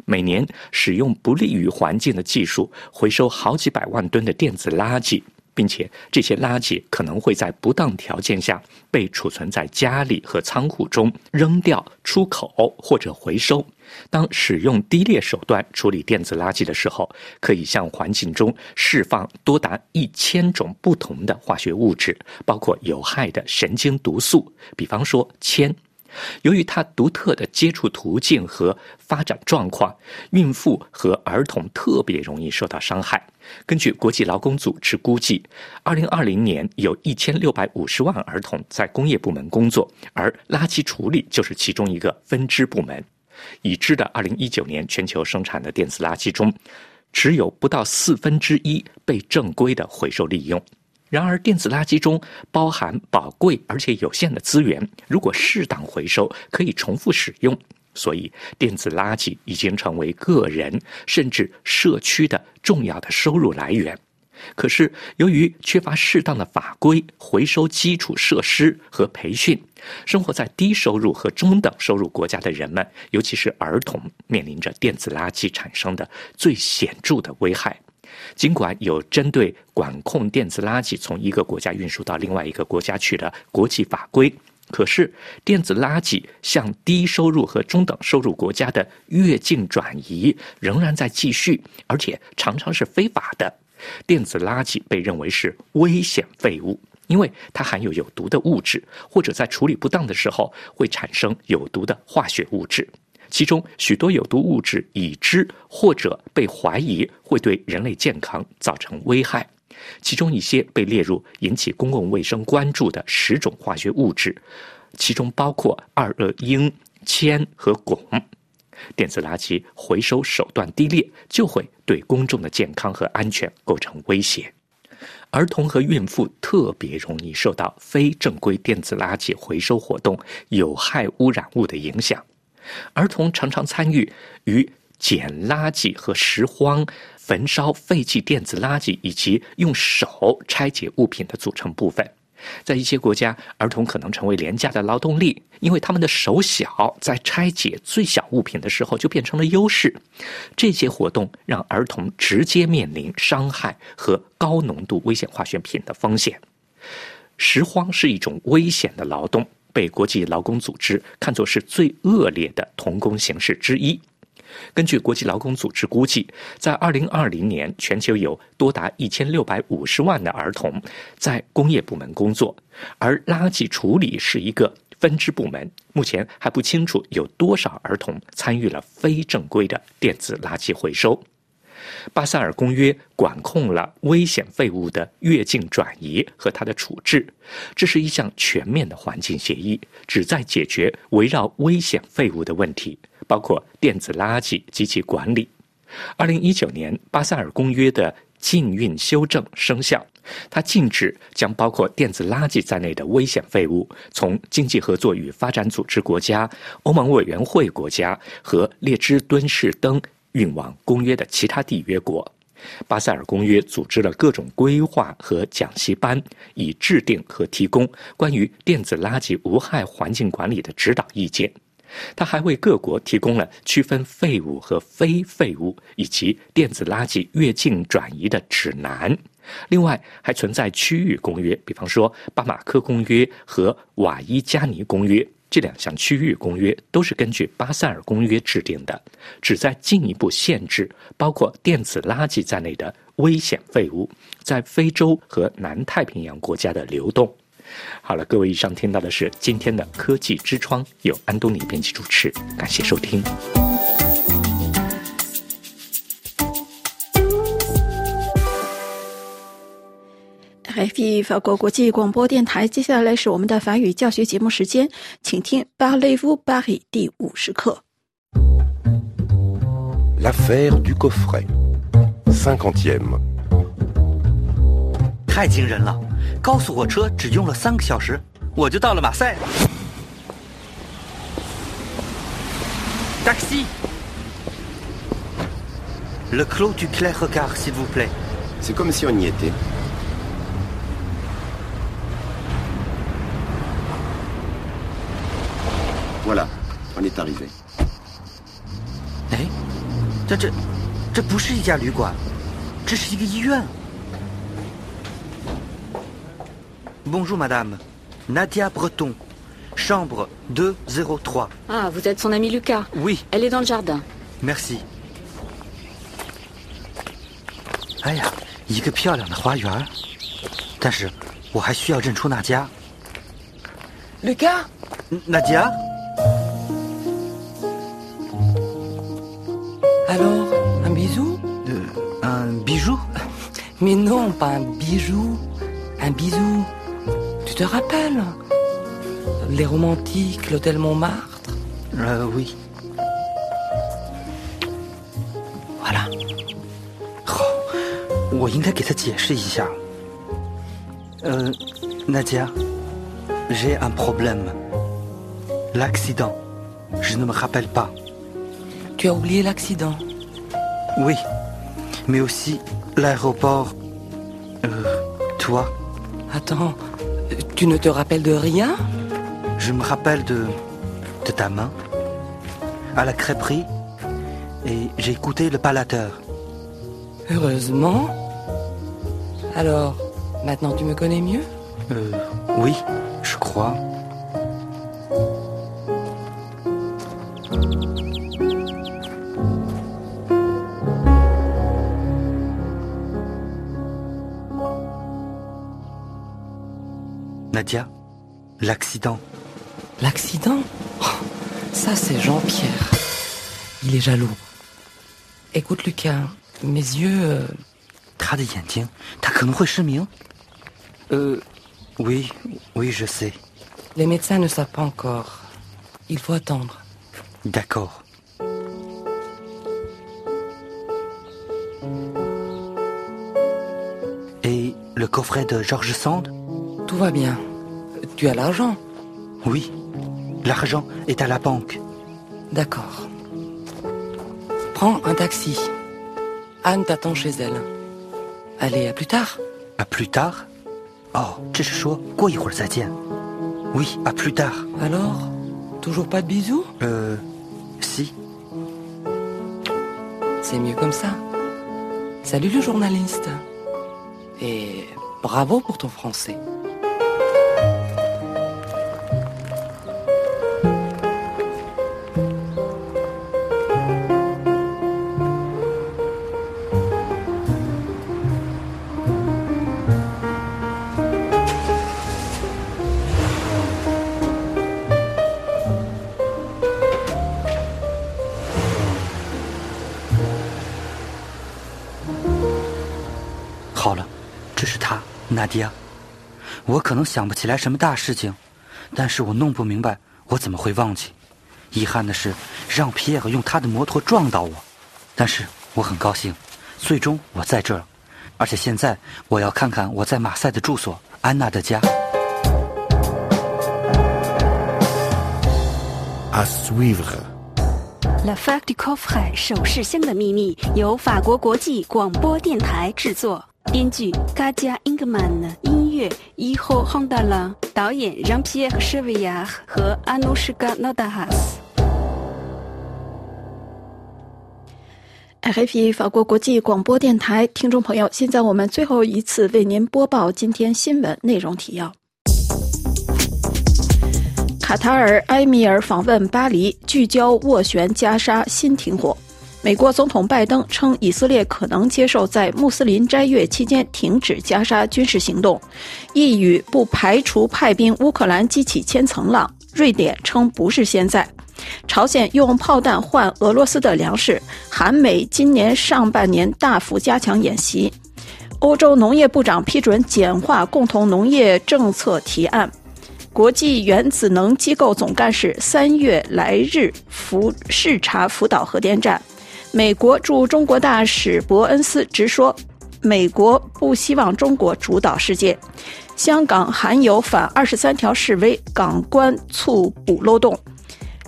Speaker 3: 每年使用不利于环境的技术回收好几百万吨的电子垃圾。并且这些垃圾可能会在不当条件下被储存在家里和仓库中扔掉、出口或者回收。当使用低劣手段处理电子垃圾的时候，可以向环境中释放多达一千种不同的化学物质，包括有害的神经毒素，比方说铅。由于它独特的接触途径和发展状况，孕妇和儿童特别容易受到伤害。根据国际劳工组织估计，2020年有一千六百五十万儿童在工业部门工作，而垃圾处理就是其中一个分支部门。已知的2019年全球生产的电子垃圾中，只有不到四分之一被正规的回收利用。然而，电子垃圾中包含宝贵而且有限的资源，如果适当回收，可以重复使用。所以，电子垃圾已经成为个人甚至社区的重要的收入来源。可是，由于缺乏适当的法规、回收基础设施和培训，生活在低收入和中等收入国家的人们，尤其是儿童，面临着电子垃圾产生的最显著的危害。尽管有针对管控电子垃圾从一个国家运输到另外一个国家去的国际法规，可是电子垃圾向低收入和中等收入国家的越境转移仍然在继续，而且常常是非法的。电子垃圾被认为是危险废物，因为它含有有毒的物质，或者在处理不当的时候会产生有毒的化学物质。其中许多有毒物质已知或者被怀疑会对人类健康造成危害，其中一些被列入引起公共卫生关注的十种化学物质，其中包括二恶英、铅和汞。电子垃圾回收手段低劣，就会对公众的健康和安全构成威胁。儿童和孕妇特别容易受到非正规电子垃圾回收活动有害污染物的影响。儿童常常参与与捡垃圾和拾荒、焚烧废弃电子垃圾，以及用手拆解物品的组成部分。在一些国家，儿童可能成为廉价的劳动力，因为他们的手小，在拆解最小物品的时候就变成了优势。这些活动让儿童直接面临伤害和高浓度危险化学品的风险。拾荒是一种危险的劳动。被国际劳工组织看作是最恶劣的童工形式之一。根据国际劳工组织估计，在2020年，全球有多达1650万的儿童在工业部门工作，而垃圾处理是一个分支部门。目前还不清楚有多少儿童参与了非正规的电子垃圾回收。巴塞尔公约管控了危险废物的越境转移和它的处置，这是一项全面的环境协议，旨在解决围绕危险废物的问题，包括电子垃圾及其管理。二零一九年，巴塞尔公约的禁运修正生效，它禁止将包括电子垃圾在内的危险废物从经济合作与发展组织国家、欧盟委员会国家和列支敦士登。运往公约的其他缔约国，巴塞尔公约组织了各种规划和讲习班，以制定和提供关于电子垃圾无害环境管理的指导意见。它还为各国提供了区分废物和非废物以及电子垃圾越境转移的指南。另外，还存在区域公约，比方说巴马科公约和瓦伊加尼公约。这两项区域公约都是根据巴塞尔公约制定的，旨在进一步限制包括电子垃圾在内的危险废物在非洲和南太平洋国家的流动。好了，各位，以上听到的是今天的科技之窗，由安东尼编辑主持，感谢收听。
Speaker 2: FP 法国国际广播电台，接下来是我们的法语教学节目时间，请听《Parlez-vous Paris》第五十课。
Speaker 10: L'affaire du coffret, cinquantième。
Speaker 11: 太惊人了！高速火车只用了三个小时，我就到了马赛。Taxi。Le clos du clair regard, s'il vous plaît.
Speaker 10: C'est comme si on y était. Voilà, on est arrivé.
Speaker 11: 哎，这这这不是一家旅馆，这是一个医院。Bonjour madame, Nadia Breton, chambre 203.
Speaker 12: Ah, vous êtes son ami Lucas
Speaker 11: Oui,
Speaker 12: Elle est dans le jardin.
Speaker 11: merci. 哎呀，一个漂亮的花园，但是我还需要认出那家。
Speaker 12: Lucas
Speaker 11: Nadia
Speaker 12: Alors, un bisou
Speaker 11: Euh, Un bijou
Speaker 12: Mais non, pas un bijou. Un bisou. Tu te rappelles Les romantiques, l'hôtel Montmartre
Speaker 11: Euh, oui.
Speaker 12: Voilà.
Speaker 11: 我应该给他解释一下。呃，Nadia, j'ai un problème. L'accident. Je ne me rappelle pas.
Speaker 12: Tu as oublié l'accident
Speaker 11: Oui, mais aussi l'aéroport. Euh, toi,
Speaker 12: Attends, tu ne te rappelles de rien?
Speaker 11: Je me rappelle de de ta main à la crêperie et j'ai écouté le palateur.
Speaker 12: Heureusement. Alors, maintenant tu me connais mieux?
Speaker 11: Euh, oui, je crois. Nadia, l'accident.
Speaker 12: L'accident oh, Ça, c'est Jean-Pierre. Il est jaloux. Écoute, Lucas, mes yeux. Euh...
Speaker 11: Hein euh. Oui, oui, je sais.
Speaker 12: Les médecins ne savent pas encore. Il faut attendre.
Speaker 11: D'accord. Et le coffret de George Sand?
Speaker 12: Tout va bien. Tu as l'argent
Speaker 11: Oui, l'argent est à la banque.
Speaker 12: D'accord. Prends un taxi. Anne t'attend chez elle. Allez, à plus tard.
Speaker 11: À plus tard? Oh, Oui, à plus tard.
Speaker 12: Alors Toujours pas de bisous?
Speaker 11: Euh. Si.
Speaker 12: C'est mieux comme ça. Salut le journaliste. Et bravo pour ton français.
Speaker 11: 他，纳迪亚。我可能想不起来什么大事情，但是我弄不明白我怎么会忘记。遗憾的是，让皮耶尔用他的摩托撞到我，但是我很高兴，最终我在这儿，而且现在我要看看我在马赛的住所安娜的家。
Speaker 10: À suivre.
Speaker 13: La Fac du Coffret 首饰箱的秘密由法国国际广播电台制作，编剧 Gadia Ingman，音乐 Iho Hondala，导演 Jean-Pierre Chevillard 和 Anushka Nodahas。
Speaker 2: RFI 法国国际广播电台听众朋友，现在我们最后一次为您播报今天新闻内容提要。卡塔尔埃米尔访问巴黎，聚焦斡旋加沙新停火。美国总统拜登称，以色列可能接受在穆斯林斋月期间停止加沙军事行动，一语不排除派兵乌克兰激起千层浪。瑞典称不是现在。朝鲜用炮弹换俄罗斯的粮食，韩美今年上半年大幅加强演习。欧洲农业部长批准简化共同农业政策提案。国际原子能机构总干事三月来日福视察福岛核电站。美国驻中国大使伯恩斯直说，美国不希望中国主导世界。香港含有反二十三条示威，港官促补漏洞。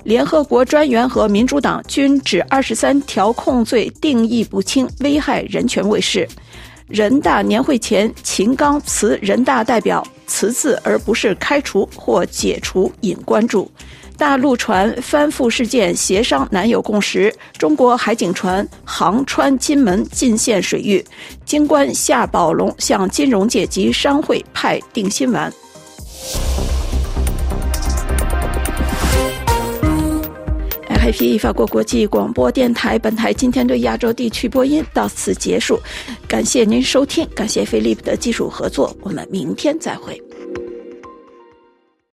Speaker 2: 联合国专员和民主党均指二十三条控罪定义不清，危害人权卫士。人大年会前，秦刚辞人大代表，辞字而不是开除或解除，引关注。大陆船翻覆事件协商难有共识，中国海警船航穿金门禁线水域，京官夏宝龙向金融界及商会派定心丸。IP 法国国际广播电台，本台今天对亚洲地区播音到此结束，感谢您收听，感谢飞利浦的技术合作，我们明天再会。